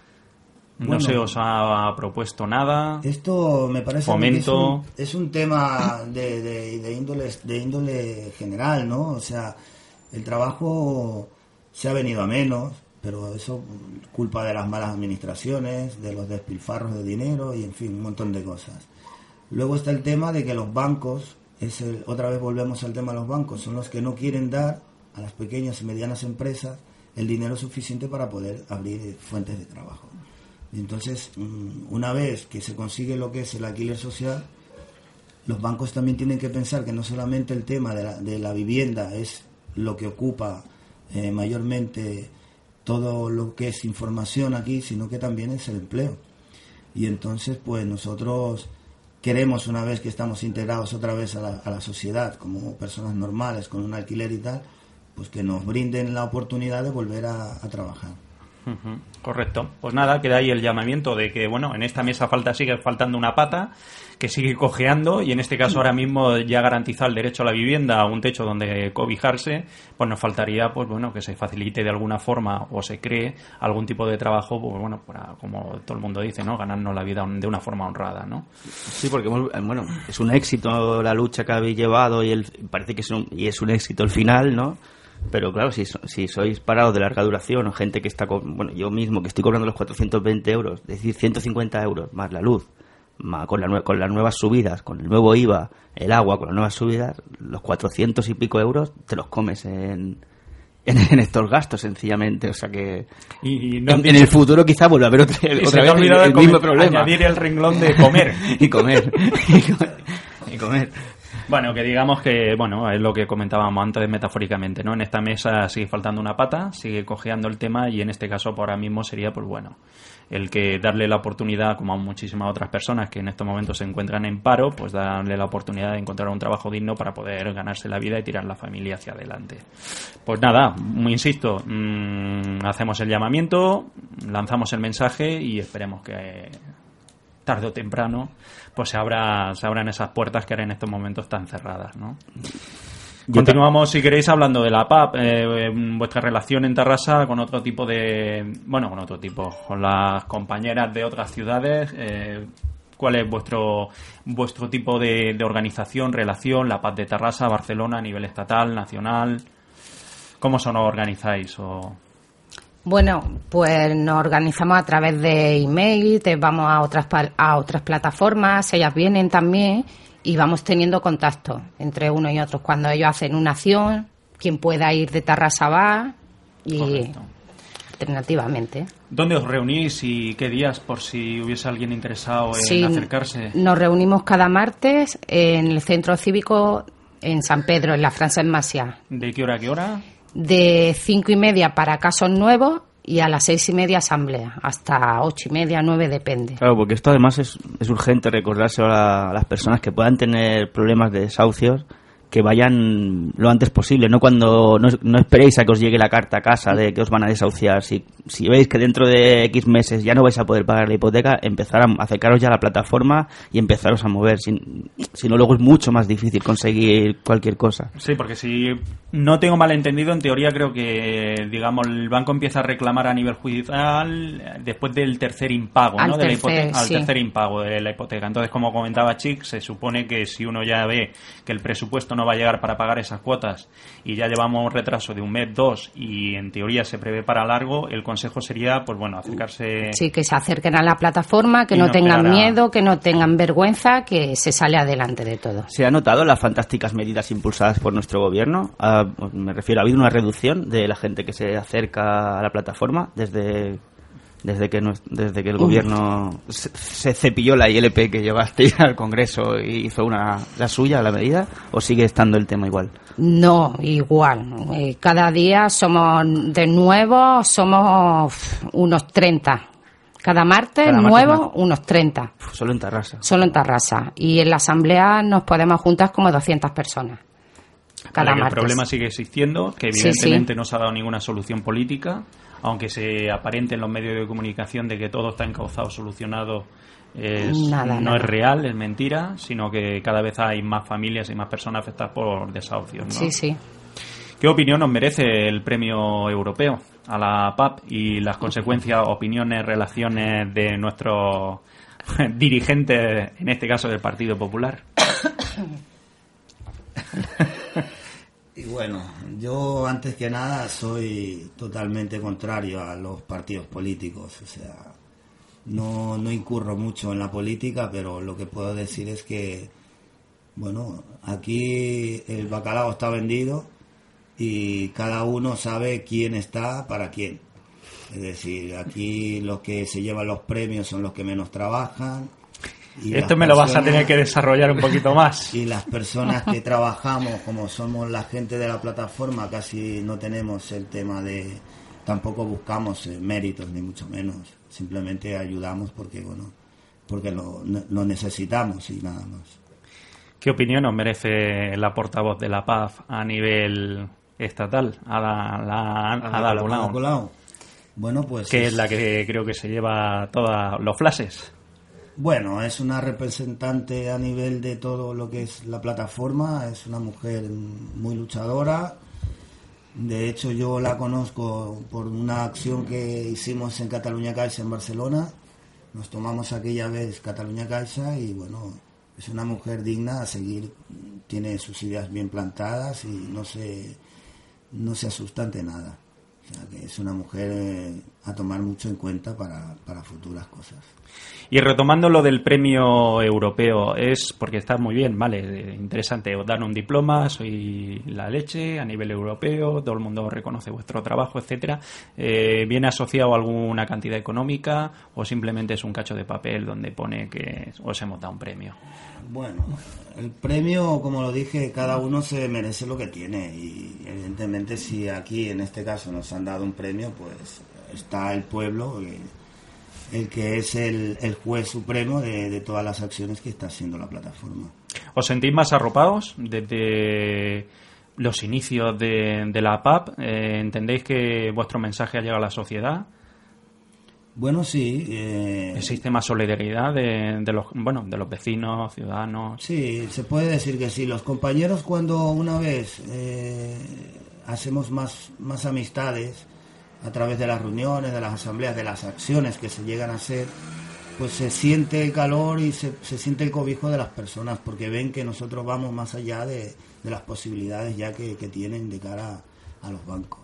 Speaker 1: no se os ha propuesto nada.
Speaker 4: Esto me parece que es,
Speaker 1: Fomento.
Speaker 4: un, es un tema de, de, de índole, de índole general, ¿no? O sea, el trabajo se ha venido a menos, pero eso culpa de las malas administraciones, de los despilfarros de dinero y, en fin, un montón de cosas. Luego está el tema de que los bancos, es el- otra vez volvemos al tema de los bancos, son los que no quieren dar a las pequeñas y medianas empresas el dinero suficiente para poder abrir fuentes de trabajo. Entonces, mm, una vez que se consigue lo que es el alquiler social, los bancos también tienen que pensar que no solamente el tema de la, vivienda es lo que ocupa eh, mayormente todo lo que es información aquí, sino que también es el empleo. Y entonces, pues nosotros queremos, una vez que estamos integrados otra vez a la, sociedad, como personas normales, con un alquiler y tal, pues que nos brinden la oportunidad de volver a trabajar.
Speaker 1: Correcto. Pues nada, queda ahí el llamamiento de que, bueno, en esta mesa falta sigue faltando una pata, que sigue cojeando, y en este caso ahora mismo ya garantizar el derecho a la vivienda, a un techo donde cobijarse, pues nos faltaría, pues bueno, que se facilite de alguna forma o se cree algún tipo de trabajo, pues bueno, para, como todo el mundo dice, ¿no? Ganarnos la vida de una forma honrada, ¿no?
Speaker 9: Sí, porque hemos- eh, bueno, es un éxito la lucha que habéis llevado y el, parece que es un, y es un éxito el final, ¿no? Pero claro, si, si sois parados de larga duración o gente que está, con, bueno, yo mismo que estoy cobrando los 420 euros, es decir, 150 euros más la luz, más con, la con las nuevas subidas, con el nuevo IVA, el agua, con las nuevas subidas, los 400 y pico euros te los comes en, en, estos gastos, sencillamente. O sea que
Speaker 1: Y, y no-
Speaker 9: en, en el futuro quizá vuelva a haber otra, otra vez el, el mismo problema.
Speaker 1: añadir el renglón de comer.
Speaker 9: y comer. y comer.
Speaker 1: Bueno, que digamos que, bueno, es lo que comentábamos antes metafóricamente, ¿no? En esta mesa sigue faltando una pata, sigue cojeando el tema y en este caso por ahora mismo sería, pues bueno, el que darle la oportunidad, como a muchísimas otras personas que en estos momentos se encuentran en paro, pues darle la oportunidad de encontrar un trabajo digno para poder ganarse la vida y tirar la familia hacia adelante. Pues nada, insisto, mm, hacemos el llamamiento, lanzamos el mensaje y esperemos que tarde o temprano pues se, abra, se abran esas puertas que ahora en estos momentos están cerradas, ¿no? Continuamos, si queréis, hablando de la PAP, eh, vuestra relación en Tarrasa con otro tipo de... Bueno, con otro tipo, con las compañeras de otras ciudades. eh, ¿Cuál es vuestro vuestro tipo de, de organización, relación, la PAP de Tarrasa, Barcelona, a nivel estatal, nacional? ¿Cómo os organizáis? O...
Speaker 10: Bueno, pues nos organizamos a través de email, te vamos a otras a otras plataformas, ellas vienen también y vamos teniendo contacto entre unos y otros. Cuando ellos hacen una acción, quien pueda ir de Tarrasa va y
Speaker 1: Correcto.
Speaker 10: alternativamente.
Speaker 1: ¿Dónde os reunís y qué días por si hubiese alguien interesado en
Speaker 10: Sí,
Speaker 1: acercarse?
Speaker 10: Nos reunimos cada martes en el centro cívico en San Pedro, en la Francia en Masia,
Speaker 1: ¿De qué hora a qué hora?
Speaker 10: De cinco y media para casos nuevos y a las seis y media asamblea, hasta ocho y media, nueve, depende.
Speaker 9: Claro, porque esto además es, es urgente recordárselo a, a las personas que puedan tener problemas de desahucios que vayan lo antes posible, no cuando no, no, esperéis a que os llegue la carta a casa de que os van a desahuciar. Si, si veis que dentro de X meses ya no vais a poder pagar la hipoteca, empezar a acercaros ya a la plataforma y empezaros a mover. Si, si no, luego es mucho más difícil conseguir cualquier cosa.
Speaker 1: Sí, porque si no tengo malentendido, en teoría creo que, digamos, el banco empieza a reclamar a nivel judicial después del tercer impago,
Speaker 10: al
Speaker 1: ¿no?
Speaker 10: Tercer,
Speaker 1: de la hipoteca,
Speaker 10: sí.
Speaker 1: Al tercer impago de la hipoteca. Entonces, como comentaba Chic, se supone que si uno ya ve que el presupuesto no va a llegar para pagar esas cuotas y ya llevamos un retraso de un mes, dos y en teoría se prevé para largo, el consejo sería, pues bueno, acercarse.
Speaker 10: Sí, que se acerquen a la plataforma, que no,
Speaker 1: no
Speaker 10: tengan
Speaker 1: a-
Speaker 10: miedo, que no tengan vergüenza, que se sale adelante de todo.
Speaker 9: ¿Se ha notado las fantásticas medidas impulsadas por nuestro gobierno? Ah, me refiero, ¿ha habido una reducción de la gente que se acerca a la plataforma desde, desde, que, desde que el
Speaker 10: Uf.
Speaker 9: gobierno se, se cepilló la ILP que llevaste al Congreso y hizo una, la suya, la medida? ¿O sigue estando el tema igual?
Speaker 10: No, igual. Eh, cada día somos, de nuevo, somos unos 30. Cada martes,
Speaker 9: Cada martes
Speaker 10: nuevo,
Speaker 9: más.
Speaker 10: unos 30.
Speaker 9: Uf, Solo en Tarrasa.
Speaker 10: Solo en Tarrasa. Y en la asamblea nos podemos juntar como 200 personas. Cada
Speaker 1: Vale, que el
Speaker 10: martes.
Speaker 1: problema sigue existiendo, que
Speaker 10: Sí,
Speaker 1: evidentemente
Speaker 10: sí.
Speaker 1: no se ha dado ninguna solución política, aunque se aparente en los medios de comunicación de que todo está encauzado, solucionado, es-
Speaker 10: Nada,
Speaker 1: no
Speaker 10: nada.
Speaker 1: es real, es mentira, sino que cada vez hay más familias y más personas afectadas por desahucios. ¿no?
Speaker 10: Sí, sí.
Speaker 1: ¿Qué opinión nos merece el premio europeo a la PAP y las consecuencias, opiniones, relaciones de nuestros dirigentes, en este caso del Partido Popular?
Speaker 4: Y bueno, yo antes que nada soy totalmente contrario a los partidos políticos, o sea, no, no incurro mucho en la política, pero lo que puedo decir es que, bueno, aquí el bacalao está vendido y cada uno sabe quién está para quién. Es decir, aquí los que se llevan los premios son los que menos trabajan. Y
Speaker 1: Esto me lo vas a tener que desarrollar un poquito más.
Speaker 4: y las personas que trabajamos, como somos la gente de la plataforma, casi no tenemos el tema de, tampoco buscamos eh, méritos ni mucho menos, simplemente ayudamos porque bueno, porque lo, lo necesitamos y nada más.
Speaker 1: ¿Qué opinión nos merece la portavoz de la PAF a nivel estatal, a la, la- Ada Colau,
Speaker 4: Colau. Bueno, pues
Speaker 1: que
Speaker 4: es-
Speaker 1: es la que creo que se lleva todos los flashes?
Speaker 4: Bueno, es una representante a nivel de todo lo que es la plataforma, es una mujer muy luchadora. De hecho, yo la conozco por una acción que hicimos en Cataluña Caixa en Barcelona. Nos tomamos aquella vez Cataluña Caixa y bueno, es una mujer digna a seguir, tiene sus ideas bien plantadas y no se, no se asusta ante nada. O sea, que es una mujer eh, a tomar mucho en cuenta para, para futuras cosas.
Speaker 1: Y retomando lo del premio europeo, es porque está muy bien, vale, interesante, os dan un diploma, soy la leche a nivel europeo, todo el mundo reconoce vuestro trabajo, etcétera. Eh, ¿Viene asociado a alguna cantidad económica o simplemente es un cacho de papel donde pone que os hemos dado un premio?
Speaker 4: Bueno, el premio, como lo dije, cada uno se merece lo que tiene y evidentemente si aquí en este caso nos han dado un premio, pues está el pueblo, eh, el que es el, el juez supremo de, de todas las acciones que está haciendo la plataforma.
Speaker 1: ¿Os sentís más arropados desde los inicios de, de la PAP? Eh, ¿Entendéis que vuestro mensaje ha llegado a la sociedad?
Speaker 4: Bueno, sí. eh,
Speaker 1: ¿Existe más solidaridad de, de los, bueno, de los vecinos, ciudadanos?
Speaker 4: Sí, se puede decir que sí. Los compañeros cuando una vez eh, hacemos más, más amistades a través de las reuniones, de las asambleas, de las acciones que se llegan a hacer, pues se siente el calor y se, se siente el cobijo de las personas porque ven que nosotros vamos más allá de, de las posibilidades ya que, que tienen de cara a los bancos.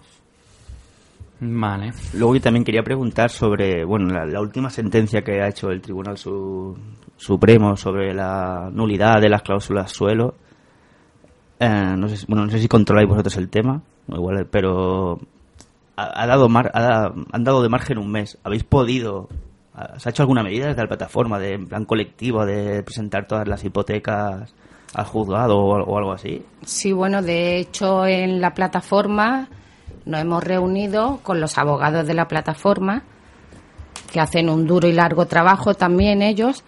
Speaker 1: Vale.
Speaker 9: Luego yo también quería preguntar sobre, bueno, la, la última sentencia que ha hecho el Tribunal Su- Supremo sobre la nulidad de las cláusulas suelo. Eh, no sé, si- bueno, no sé si controláis vosotros el tema, igual, pero ha, ha dado mar- ha han dado de margen un mes. ¿Habéis podido, se ha hecho alguna medida desde la plataforma de en plan colectivo de presentar todas las hipotecas al juzgado o, al- o algo así?
Speaker 10: Sí, bueno, de hecho en la plataforma nos hemos reunido con los abogados de la plataforma, que hacen un duro y largo trabajo también ellos,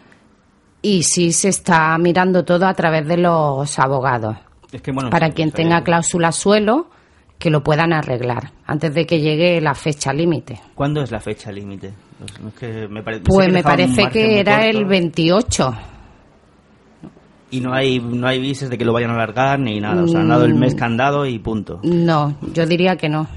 Speaker 10: y sí se está mirando todo a través de los abogados.
Speaker 9: Es que, bueno,
Speaker 10: para
Speaker 9: sí,
Speaker 10: quien tenga cláusula suelo, que lo puedan arreglar antes de que llegue la fecha límite.
Speaker 9: ¿Cuándo es la fecha límite? Pues, no es que me pare-
Speaker 10: Pues
Speaker 9: que
Speaker 10: me parece que era el 28.
Speaker 9: Y no hay, no hay vises de que lo vayan a alargar ni nada. O sea, han dado el mes
Speaker 10: Mm.
Speaker 9: que han dado y punto.
Speaker 10: No, yo diría que no.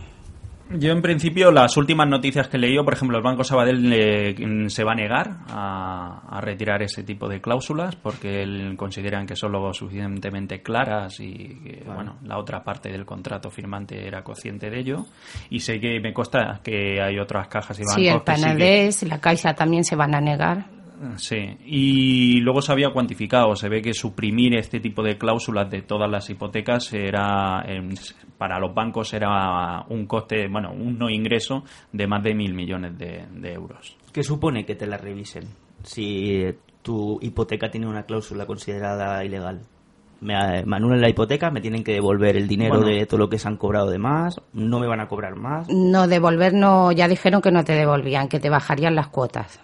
Speaker 1: Yo, en principio, las últimas noticias que he leído, por ejemplo, el Banco Sabadell eh, se va a negar a, a retirar ese tipo de cláusulas porque él- consideran que son lo suficientemente claras y que, bueno, la otra parte del contrato firmante era consciente de ello. Y sé que me consta que hay otras cajas y bancos
Speaker 10: Sí, el
Speaker 1: que sí que-
Speaker 10: Panadés, la Caixa también se van a negar.
Speaker 1: Sí, y luego se había cuantificado, se ve que suprimir este tipo de cláusulas de todas las hipotecas era, em, para los bancos era un coste, bueno, un no ingreso de más de mil millones de, de euros.
Speaker 9: ¿Qué supone que te la revisen? Si tu hipoteca tiene una cláusula considerada ilegal. Me, me anulan la hipoteca, me tienen que devolver el dinero
Speaker 1: Bueno.
Speaker 9: de todo lo que se han cobrado de más, no me van a cobrar más.
Speaker 10: No, devolver no, ya dijeron que no te devolvían, que te bajarían las cuotas.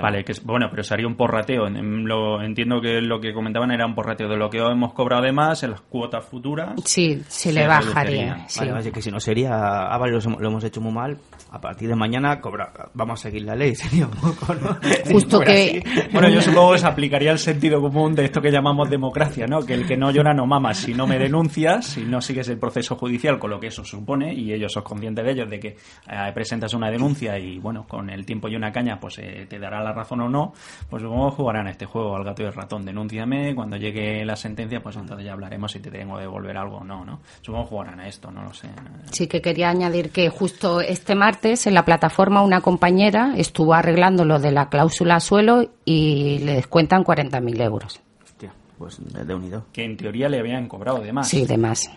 Speaker 1: Vale, que es- bueno, pero sería un porrateo. En- lo- entiendo que lo que comentaban era un porrateo de lo que hemos cobrado de más en las cuotas futuras.
Speaker 10: Sí, se,
Speaker 1: Se
Speaker 10: le bajaría. sí.
Speaker 9: Vale, vale, que si no sería, ah, vale, lo hemos, lo hemos hecho muy mal, a partir de mañana cobra, vamos a seguir la ley, sería un poco, ¿no?
Speaker 10: Justo que-
Speaker 9: así.
Speaker 1: Bueno, yo supongo que se aplicaría el sentido común de esto que llamamos democracia, ¿no? Que el que no llora no mama. Si no me denuncias, si no sigues el proceso judicial con lo que eso supone, y ellos son conscientes de ellos, de que eh, presentas una denuncia y, bueno, con el tiempo y una caña, pues eh, te dará la razón o no, pues supongo que jugarán a este juego al gato y el ratón. Denúnciame, cuando llegue la sentencia, pues entonces ya hablaremos si te tengo que devolver algo o no, ¿no? Supongo que jugarán a esto, no lo sé.
Speaker 10: Sí que quería añadir que justo este martes en la plataforma una compañera estuvo arreglando lo de la cláusula suelo y le descuentan 40.000 euros.
Speaker 9: Hostia, pues de, unido.
Speaker 1: Que en teoría le habían cobrado de más.
Speaker 10: Sí, de más.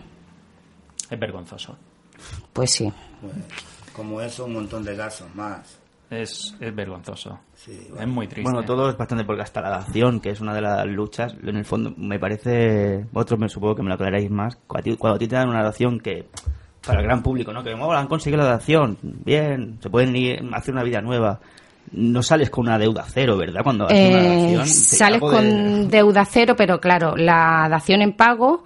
Speaker 1: Es vergonzoso.
Speaker 10: Pues sí.
Speaker 4: Pues, como eso, un montón de casos más.
Speaker 1: Es, es vergonzoso.
Speaker 4: Sí,
Speaker 1: Es muy triste.
Speaker 9: Bueno, todo es bastante porque hasta la dación, que es una de las luchas, en el fondo me parece, vosotros me supongo que me lo aclaráis más, cuando a ti, cuando a ti te dan una dación que, para el gran público, ¿no? Que oh, han conseguido la dación, bien, se pueden ir, hacer una vida nueva. No sales con una deuda cero, ¿verdad? Cuando haces una
Speaker 10: Eh,
Speaker 9: dación. te-
Speaker 10: sales
Speaker 9: de-
Speaker 10: con deuda cero, pero claro, la dación en pago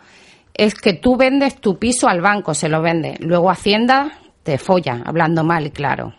Speaker 10: es que tú vendes tu piso al banco, se lo vende. Luego Hacienda te folla, hablando mal y claro.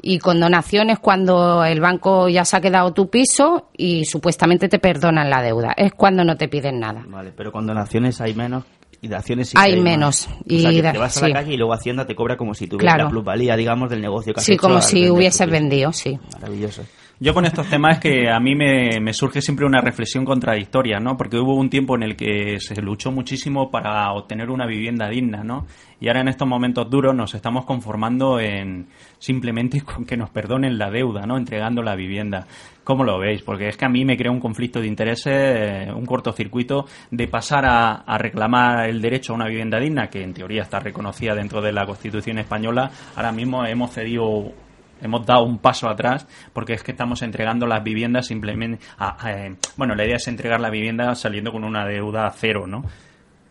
Speaker 10: Y con donaciones cuando el banco ya se ha quedado tu piso y supuestamente te perdonan la deuda. Es cuando no te piden nada.
Speaker 9: Vale, pero con donaciones hay menos y daciones sí
Speaker 10: Hay
Speaker 9: hay
Speaker 10: menos.
Speaker 9: más.
Speaker 10: Y
Speaker 9: o sea, que te vas a
Speaker 10: sí.
Speaker 9: la calle y luego Hacienda te cobra como si tuvieras
Speaker 10: Claro.
Speaker 9: la plusvalía, digamos, del negocio que has
Speaker 10: Sí,
Speaker 9: hecho
Speaker 10: como si hubieses vendido, sí.
Speaker 9: Maravilloso.
Speaker 1: Yo con estos temas es que a mí me, surge siempre una reflexión contradictoria, ¿no? Porque hubo un tiempo en el que se luchó muchísimo para obtener una vivienda digna, ¿no? Y ahora en estos momentos duros nos estamos conformando en simplemente con que nos perdonen la deuda, ¿no? Entregando la vivienda. ¿Cómo lo veis? Porque es que a mí me crea un conflicto de intereses, un cortocircuito de pasar a reclamar el derecho a una vivienda digna, que en teoría está reconocida dentro de la Constitución española. Ahora mismo hemos cedido hemos dado un paso atrás porque es que estamos entregando las viviendas simplemente a- a, eh, bueno la idea es entregar la vivienda saliendo con una deuda cero no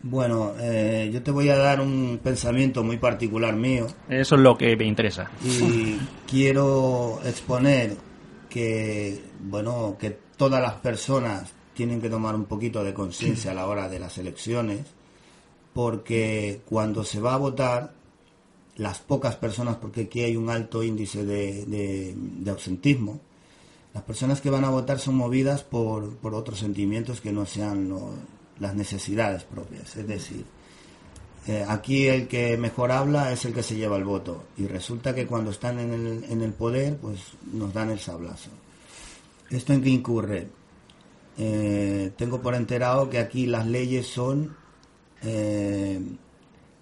Speaker 4: Bueno, eh, yo te voy a dar un pensamiento muy particular mío.
Speaker 1: Eso es lo que me interesa.
Speaker 4: Y quiero exponer que, bueno, que todas las personas tienen que tomar un poquito de conciencia a la hora de las elecciones porque cuando se va a votar las pocas personas, porque aquí hay un alto índice de, de- ausentismo, las personas que van a votar son movidas por, por otros sentimientos que no sean las necesidades propias. Es decir, eh, aquí el que mejor habla es el que se lleva el voto y resulta que cuando están en el, en el poder pues nos dan el sablazo. ¿Esto en qué incurre? Eh, tengo por enterado que aquí las leyes son eh,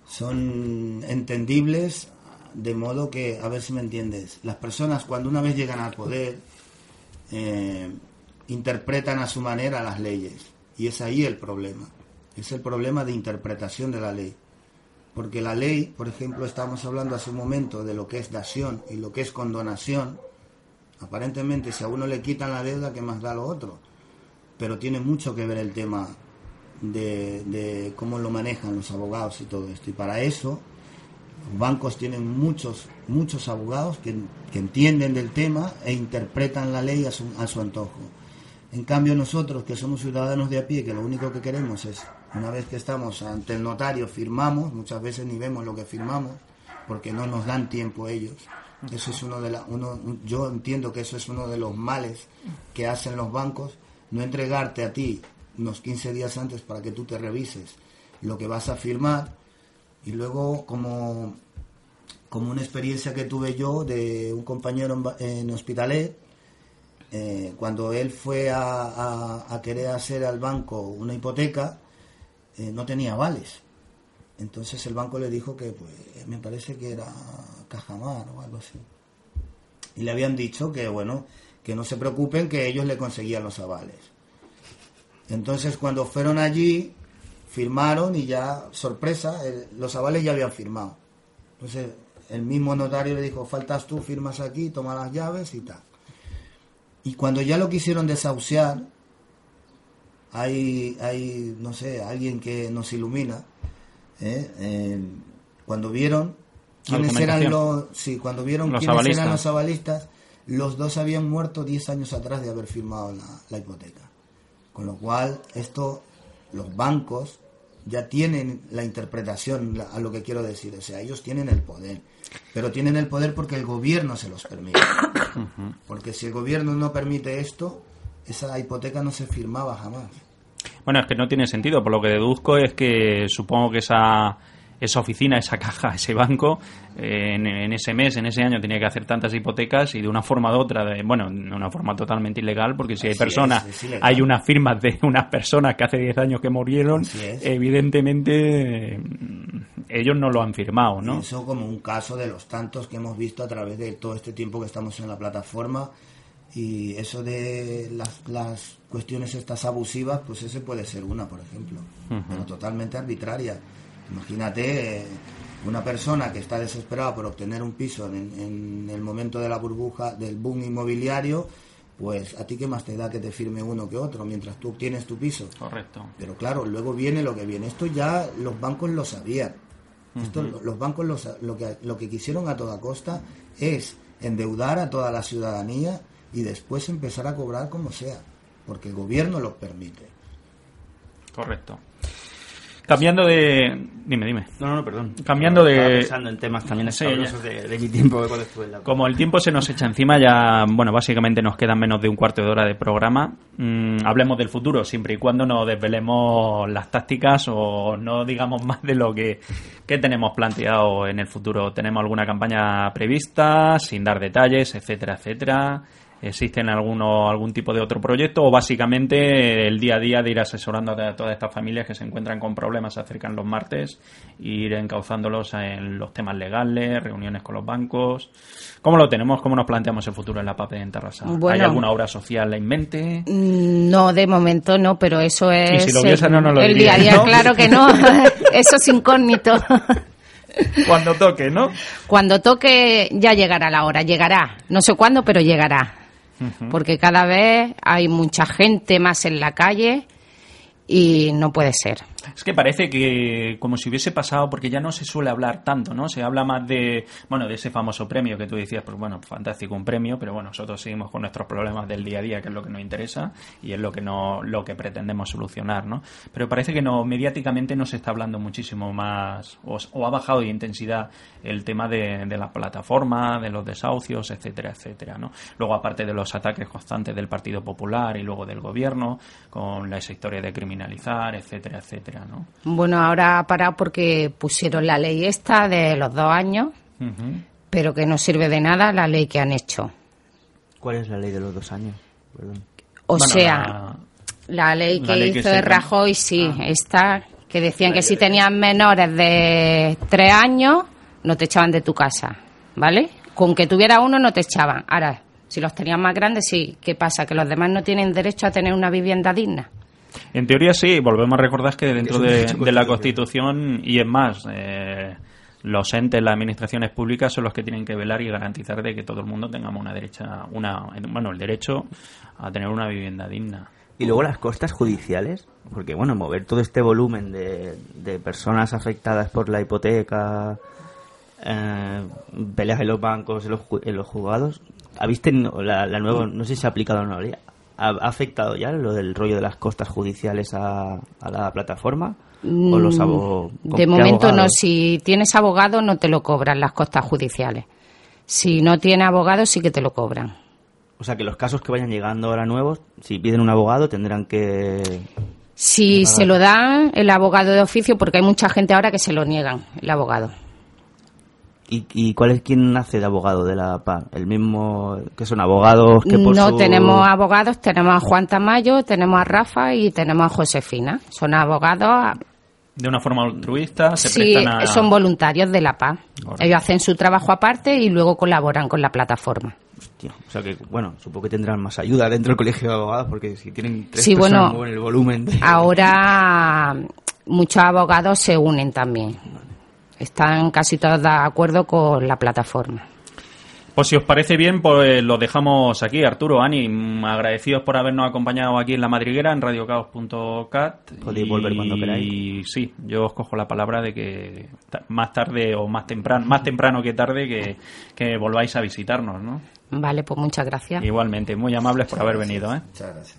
Speaker 4: son entendibles de modo que, a ver si me entiendes, las personas cuando una vez llegan al poder eh, interpretan a su manera las leyes y es ahí el problema, es el problema de interpretación de la ley. Porque la ley, por ejemplo, estábamos hablando hace un momento de lo que es dación y lo que es condonación. Aparentemente, si a uno le quitan la deuda, ¿qué más da lo otro? Pero tiene mucho que ver el tema de, cómo lo manejan los abogados y todo esto. Y para eso Los bancos tienen muchos, muchos abogados que, que entienden del tema e interpretan la ley a su, a su antojo. En cambio nosotros, que somos ciudadanos de a pie, que lo único que queremos es, una vez que estamos ante el notario, firmamos, muchas veces ni vemos lo que firmamos, porque no nos dan tiempo ellos. Eso es uno de la, uno, yo entiendo que eso es uno de los males que hacen los bancos, no entregarte a ti unos 15 días antes para que tú te revises lo que vas a firmar y luego como, como una experiencia que tuve yo de un compañero en, en Hospitalet, eh, cuando él fue a, a- a querer hacer al banco una hipoteca, eh, no tenía vales. Entonces el banco le dijo que, pues, me parece que era Cajamar o algo así. Y le habían dicho que, bueno, que no se preocupen, que ellos le conseguían los avales. Entonces cuando fueron allí, firmaron y ya, sorpresa, el- los avales ya habían firmado. Entonces el mismo notario le dijo, faltas tú, firmas aquí, toma las llaves y tal. Y cuando ya lo quisieron desahuciar, hay, hay no sé, alguien que nos ilumina, ¿eh? Eh, cuando vieron quiénes eran los, sí, cuando vieron
Speaker 1: Los
Speaker 4: quiénes
Speaker 1: avalistas.
Speaker 4: eran los avalistas, los dos habían muerto 10 años atrás de haber firmado la, la hipoteca. Con lo cual, esto, los bancos ya tienen la interpretación a lo que quiero decir. O sea, ellos tienen el poder. Pero tienen el poder porque el gobierno se los permite. Porque si el gobierno no permite esto, esa hipoteca no se firmaba jamás.
Speaker 1: Bueno, es que no tiene sentido. Por lo que deduzco es que supongo que esa, esa oficina, esa caja, ese banco, eh, en, en ese mes, en ese año, tenía que hacer tantas hipotecas y de una forma u otra, de, bueno, de una forma totalmente ilegal, porque si hay personas,
Speaker 4: es, es ilegal.
Speaker 1: hay unas firmas de unas personas que hace 10 años que murieron, evidentemente eh, ellos no lo han firmado, ¿no?
Speaker 4: Eso como un caso de los tantos que hemos visto a través de todo este tiempo que estamos en la plataforma. Y eso de las, las cuestiones estas abusivas, pues ese puede ser una, por ejemplo. Pero totalmente arbitraria. Imagínate eh, una persona que está desesperada por obtener un piso en, en el momento de la burbuja, del boom inmobiliario, pues a ti qué más te da que te firme uno que otro mientras tú obtienes tu piso.
Speaker 1: Correcto.
Speaker 4: Pero claro, luego viene lo que viene. Esto ya los bancos lo sabían. Esto,
Speaker 1: Ujú.
Speaker 4: Los bancos lo, lo, que, lo que quisieron a toda costa es endeudar a toda la ciudadanía y después empezar a cobrar como sea, porque el gobierno lo permite.
Speaker 1: Correcto. Cambiando de... Dime, dime.
Speaker 9: No, no, perdón.
Speaker 1: Cambiando
Speaker 9: Estaba
Speaker 1: de...
Speaker 9: pensando en temas también
Speaker 1: Sí,
Speaker 9: de, de mi tiempo de estuve en la...
Speaker 1: Como el tiempo se nos echa encima, ya, bueno, básicamente nos quedan menos de un cuarto de hora de programa. Mm, hablemos del futuro, siempre y cuando no desvelemos las tácticas o no digamos más de lo que, que tenemos planteado en el futuro. ¿Tenemos alguna campaña prevista, sin dar detalles, etcétera, etcétera? ¿Existen alguno, algún tipo de otro proyecto o básicamente el día a día de ir asesorando a todas estas familias que se encuentran con problemas, se acercan los martes, e ir encauzándolos en los temas legales, reuniones con los bancos? ¿Cómo lo tenemos? ¿Cómo nos planteamos el futuro en la PAP en Terrassa? ¿Hay
Speaker 10: Bueno.
Speaker 1: alguna obra social en mente?
Speaker 10: Mm, No, de momento no, pero eso es
Speaker 1: si lo hubiese,
Speaker 10: el,
Speaker 1: no nos lo
Speaker 10: el día a día,
Speaker 1: ¿no?
Speaker 10: claro que no. eso es incógnito.
Speaker 1: Cuando toque, ¿no?
Speaker 10: Cuando toque ya llegará la hora, llegará. No sé cuándo, pero llegará. Porque cada vez hay mucha gente más en la calle y no puede ser.
Speaker 1: Es que parece que como si hubiese pasado, porque ya no se suele hablar tanto, ¿no? Se habla más de, bueno, de ese famoso premio que tú decías, pues bueno, fantástico un premio, pero bueno, nosotros seguimos con nuestros problemas del día a día, que es lo que nos interesa y es lo que no, lo que pretendemos solucionar, ¿no? Pero parece que no, mediáticamente no se está hablando muchísimo más, o, o ha bajado de intensidad el tema de, de la plataforma, de los desahucios, etcétera, etcétera, ¿no? Luego, aparte de los ataques constantes del Partido Popular y luego del gobierno, con la historia de criminalizar, etcétera, etcétera, ¿no?
Speaker 10: Bueno, ahora ha parado porque pusieron la ley esta de los dos años, pero que no sirve de nada la ley que han hecho.
Speaker 9: ¿Cuál es la ley de los dos años? Perdón.
Speaker 10: O
Speaker 1: Bueno,
Speaker 10: sea,
Speaker 1: la-
Speaker 10: la ley
Speaker 1: la
Speaker 10: que
Speaker 1: ley que
Speaker 10: hizo
Speaker 1: se-
Speaker 10: de Rajoy, sí,
Speaker 1: Ah.
Speaker 10: esta, que decían que si tenían menores de tres años, no te echaban de tu casa, ¿vale? Con que tuviera uno no te echaban. Ahora, si los tenían más grandes, sí. ¿Qué pasa? Que los demás no tienen derecho a tener una vivienda digna.
Speaker 1: En teoría sí, volvemos a recordar que dentro de, la Constitución, y es más, eh, los entes, las administraciones públicas son los que tienen que velar y garantizar de que todo el mundo tengamos una derecha, una, bueno, el derecho a tener una vivienda digna.
Speaker 9: Y luego las costas judiciales, porque bueno, mover todo este volumen de, de personas afectadas por la hipoteca eh, peleas en los bancos, en los, en los juzgados. ¿Habéis tenido la, la nueva, no sé si se ha aplicado o no, ¿ha, afectado ya lo del rollo de las costas judiciales a, a la plataforma? ¿O los
Speaker 10: Mm,
Speaker 9: con
Speaker 10: De momento no, si tienes abogado no te lo cobran las costas judiciales. Si no tiene abogado sí que te lo cobran.
Speaker 9: O sea, que los casos que vayan llegando ahora nuevos, si piden un abogado, tendrán que...
Speaker 10: Si se lo dan el abogado de oficio, porque hay mucha gente ahora que se lo niegan, el abogado.
Speaker 9: ¿Y, y cuál es quién hace de abogado de la PA? ¿El mismo que son abogados que por
Speaker 10: No
Speaker 9: su-
Speaker 10: tenemos abogados, tenemos a Juan Tamayo, tenemos a Rafa y tenemos a Josefina. Son abogados,
Speaker 1: De una forma altruista, se
Speaker 10: sí,
Speaker 1: prestan a...
Speaker 10: son voluntarios de la PA.
Speaker 1: Correcto.
Speaker 10: Ellos hacen su trabajo aparte y luego colaboran con la plataforma.
Speaker 9: Hostia, o sea que, bueno, supongo que tendrán más ayuda dentro del colegio de abogados, porque si tienen tres
Speaker 10: Sí,
Speaker 9: personas
Speaker 10: bueno,
Speaker 9: mueven el volumen de...
Speaker 10: Ahora muchos abogados se unen también. Están casi todos de acuerdo con la plataforma.
Speaker 1: Pues si os parece bien, pues lo dejamos aquí. Arturo, Ani, mm, agradecidos por habernos acompañado aquí en La Madriguera, en radiocaos.cat.
Speaker 9: Podéis volver cuando queráis.
Speaker 1: Y sí, yo os cojo la palabra de que más tarde o más temprano, más temprano que tarde, que, que volváis a visitarnos, ¿no?
Speaker 10: Vale, pues muchas gracias.
Speaker 1: Igualmente, muy amables por haber venido, ¿eh?
Speaker 4: Muchas gracias.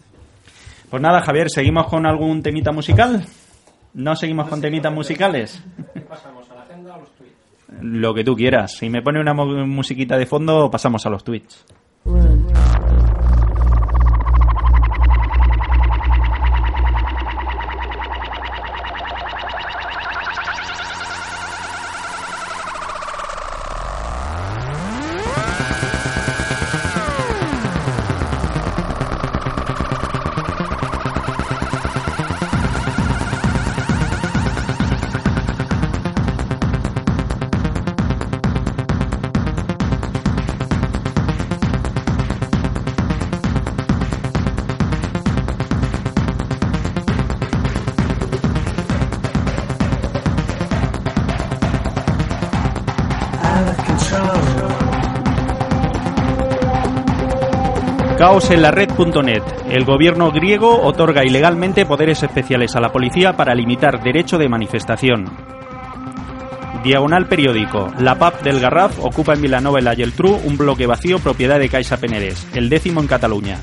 Speaker 1: Pues nada, Javier, ¿seguimos con algún temita musical? ¿No seguimos con temitas musicales?
Speaker 11: Pasamos a la agenda a los tweets.
Speaker 1: Lo que tú quieras. Si me pone una mu- musiquita de fondo, pasamos a los tweets. Caos en la red.net. El gobierno griego otorga ilegalmente poderes especiales a la policía para limitar derecho de manifestación. Diagonal periódico. La PAP del Garraf ocupa en Vilanova y la Geltrú un bloque vacío propiedad de Caixa Penedès, el décimo en Cataluña.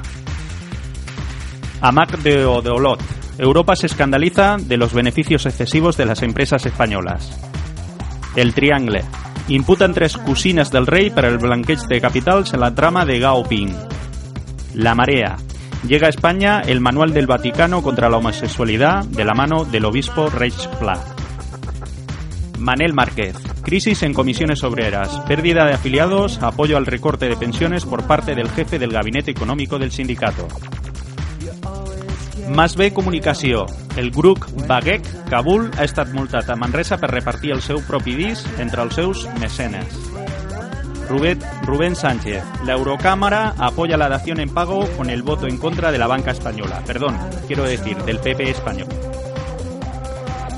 Speaker 1: AMAC de Odolot. Europa se escandaliza de los beneficios excesivos de las empresas españolas. El Triangle. Imputan tres cocinas del rey para el blanqueig de capitals en la trama de Gao Ping. La Marea. Llega a España el Manual del Vaticano contra la homosexualidad de la mano del obispo Reich Pla. Manel Márquez. Crisis en comisiones obreras. Pérdida de afiliados. Apoyo al recorte de pensiones por parte del jefe del gabinete económico del sindicato. Más B Comunicació. El grup Baguec Kabul ha estat multat Manresa per repartir el seu propi entre els seus mecenes. Rubén, Rubén Sánchez. La Eurocámara apoya la dación en pago con el voto en contra de la banca española. Perdón, quiero decir, del PP español.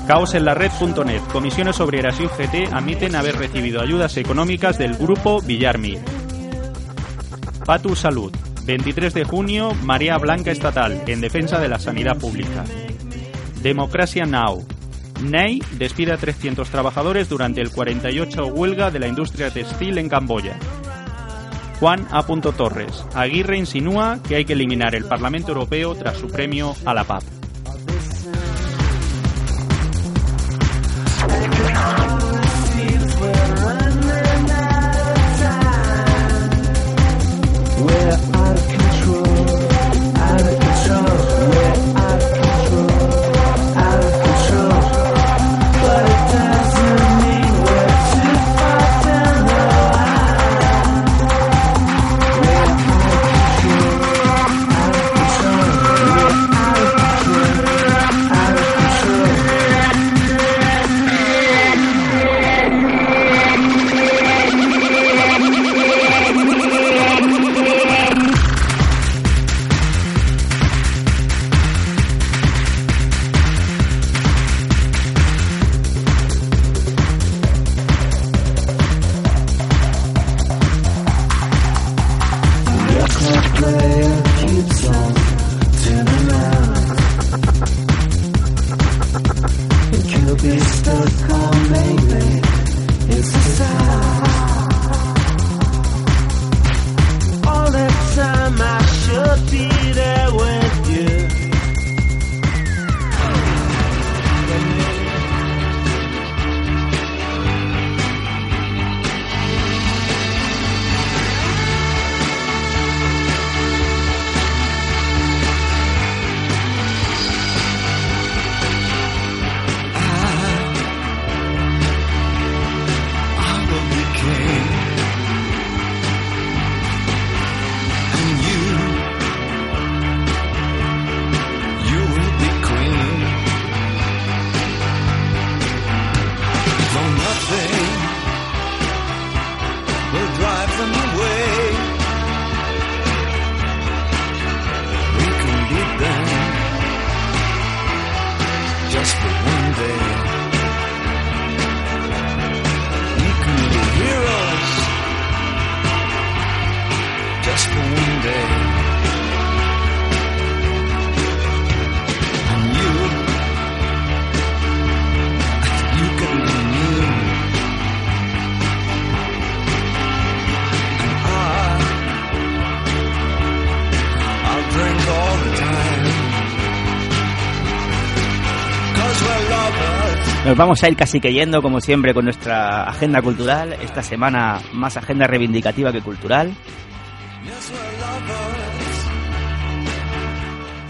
Speaker 1: Caos en la red.net. Comisiones Obreras y UGT admiten haber recibido ayudas económicas del grupo Villarmi. Patu Salud. 23 de junio, Marea Blanca Estatal, en defensa de la sanidad pública. Democracia Now. NEI despide a 300 trabajadores durante el 48 huelga de la industria textil en Camboya. Juan A. Torres. Aguirre insinúa que hay que eliminar el Parlamento Europeo tras su premio a la paz.
Speaker 9: Nos vamos a ir casi que yendo, como siempre, con nuestra agenda cultural. Esta semana más agenda reivindicativa que cultural.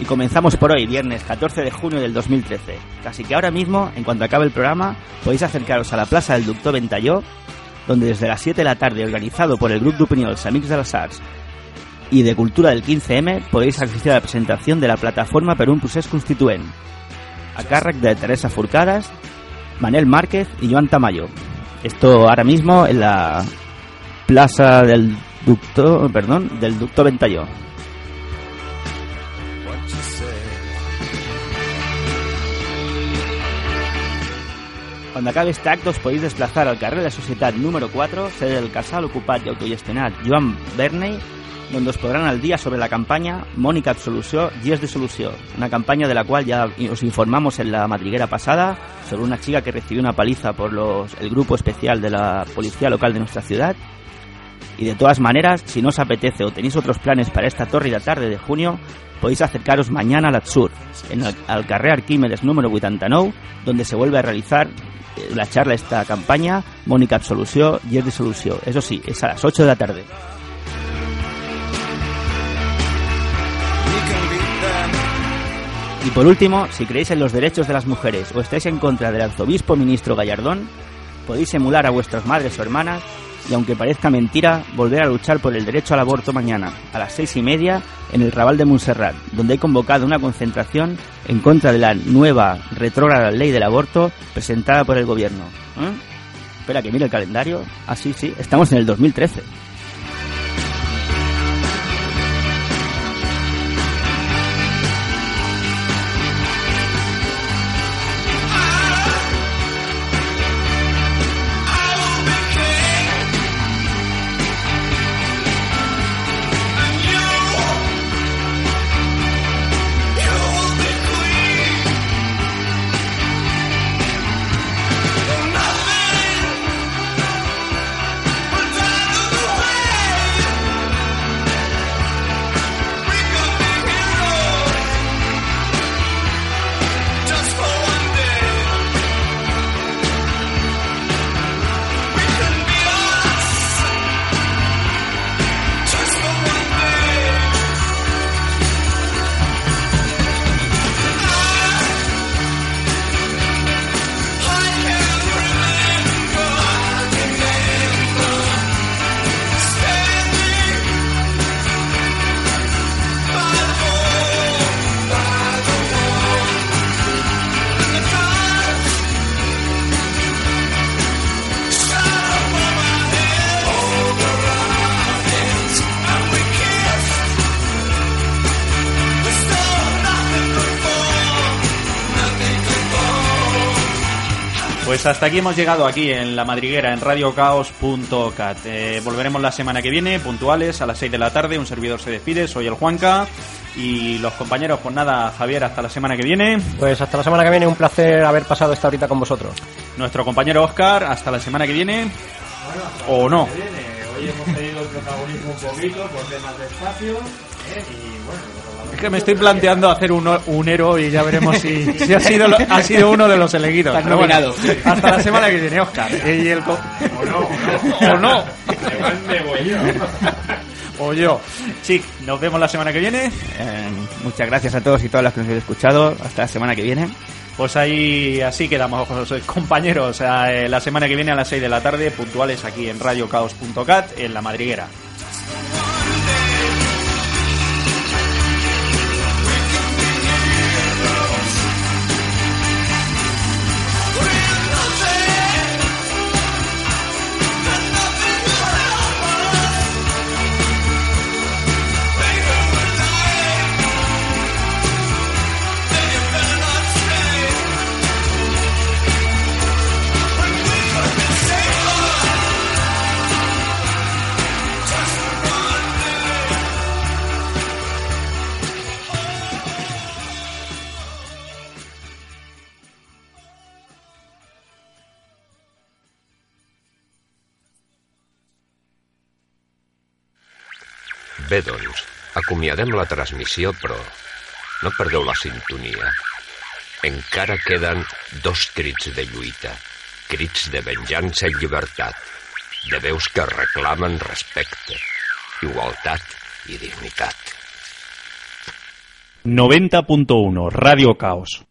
Speaker 9: Y comenzamos por hoy, viernes 14 de junio del 2013. Casi que ahora mismo, en cuanto acabe el programa, podéis acercaros a la Plaza del Doctor Ventalló, donde desde las 7 de la tarde, organizado por el Grupo d'Opinió Els Amics de las Arts y de Cultura del 15M, podéis asistir a la presentación de la plataforma per un procés constituent, a càrrec de Teresa Forcades, Manel Márquez y Joan Tamayo. Esto ahora mismo en la Plaza del Ducto, perdón, del Ducto Ventalló. Cuando acabe este acto os podéis desplazar al carrer de la Societat número 4, sede del casal ocupat i autogestionat Joan Berney, donde os podrán al día sobre la campaña Mónica Absolució, Gies de Solució, una campaña de la cual ya os informamos en la madriguera pasada sobre una chica que recibió una paliza por los, el grupo especial de la policía local de nuestra ciudad. Y de todas maneras, si no os apetece o tenéis otros planes para esta tórrida tarde de junio, podéis acercaros mañana a l'Atsur, en el, al carrer Arquímedes número 89, donde se vuelve a realizar eh, la charla esta campaña Mónica Absolució, Gies de Solució. Eso sí, es a las 8 de la tarde. Y por último, si creéis en los derechos de las mujeres o estáis en contra del arzobispo ministro Gallardón, podéis emular a vuestras madres o hermanas y aunque parezca mentira, volver a luchar por el derecho al aborto mañana, a las seis y media, en el Raval de Montserrat, donde he convocado una concentración en contra de la nueva retrógrada ley del aborto presentada por el gobierno. ¿Eh? Espera que mire el calendario. Ah, sí, sí, estamos en el 2013.
Speaker 1: Hasta aquí hemos llegado aquí en La Madriguera, en radiocaos.cat. Eh, volveremos la semana que viene, puntuales, a las 6 de la tarde. Un servidor se despide, soy el Juanca. Y los compañeros, pues nada, Javier, hasta la semana que viene.
Speaker 11: Pues hasta la semana que viene, un placer haber pasado esta horita con vosotros.
Speaker 1: Nuestro compañero Oscar, hasta la semana que viene. o no.
Speaker 13: Hoy hemos tenido el protagonismo un poquito por temas de espacio. ¿eh? Y bueno,
Speaker 1: que me estoy planteando hacer un, un héroe y ya veremos si, si ha, sido, ha sido uno de los elegidos. Pero bueno, hasta la semana que viene, Oscar. Y el co-
Speaker 13: o no,
Speaker 1: o no.
Speaker 13: Igual me voy yo.
Speaker 1: O yo. Sí, nos vemos la semana que viene.
Speaker 9: Eh, muchas gracias a todos y todas las que nos habéis escuchado. Hasta la semana que viene.
Speaker 1: Pues ahí así quedamos, compañeros. eh, la semana que viene a las 6 de la tarde, puntuales aquí en radiocaos.cat, en La Madriguera.
Speaker 14: Bé, doncs, acomiadem la transmissió, però no perdeu la sintonia. encara queden dos crits de lluita, crits de venjança i llibertat, de veus que reclamen respecte, igualtat i dignitat.
Speaker 1: 90.1 Radio Caos.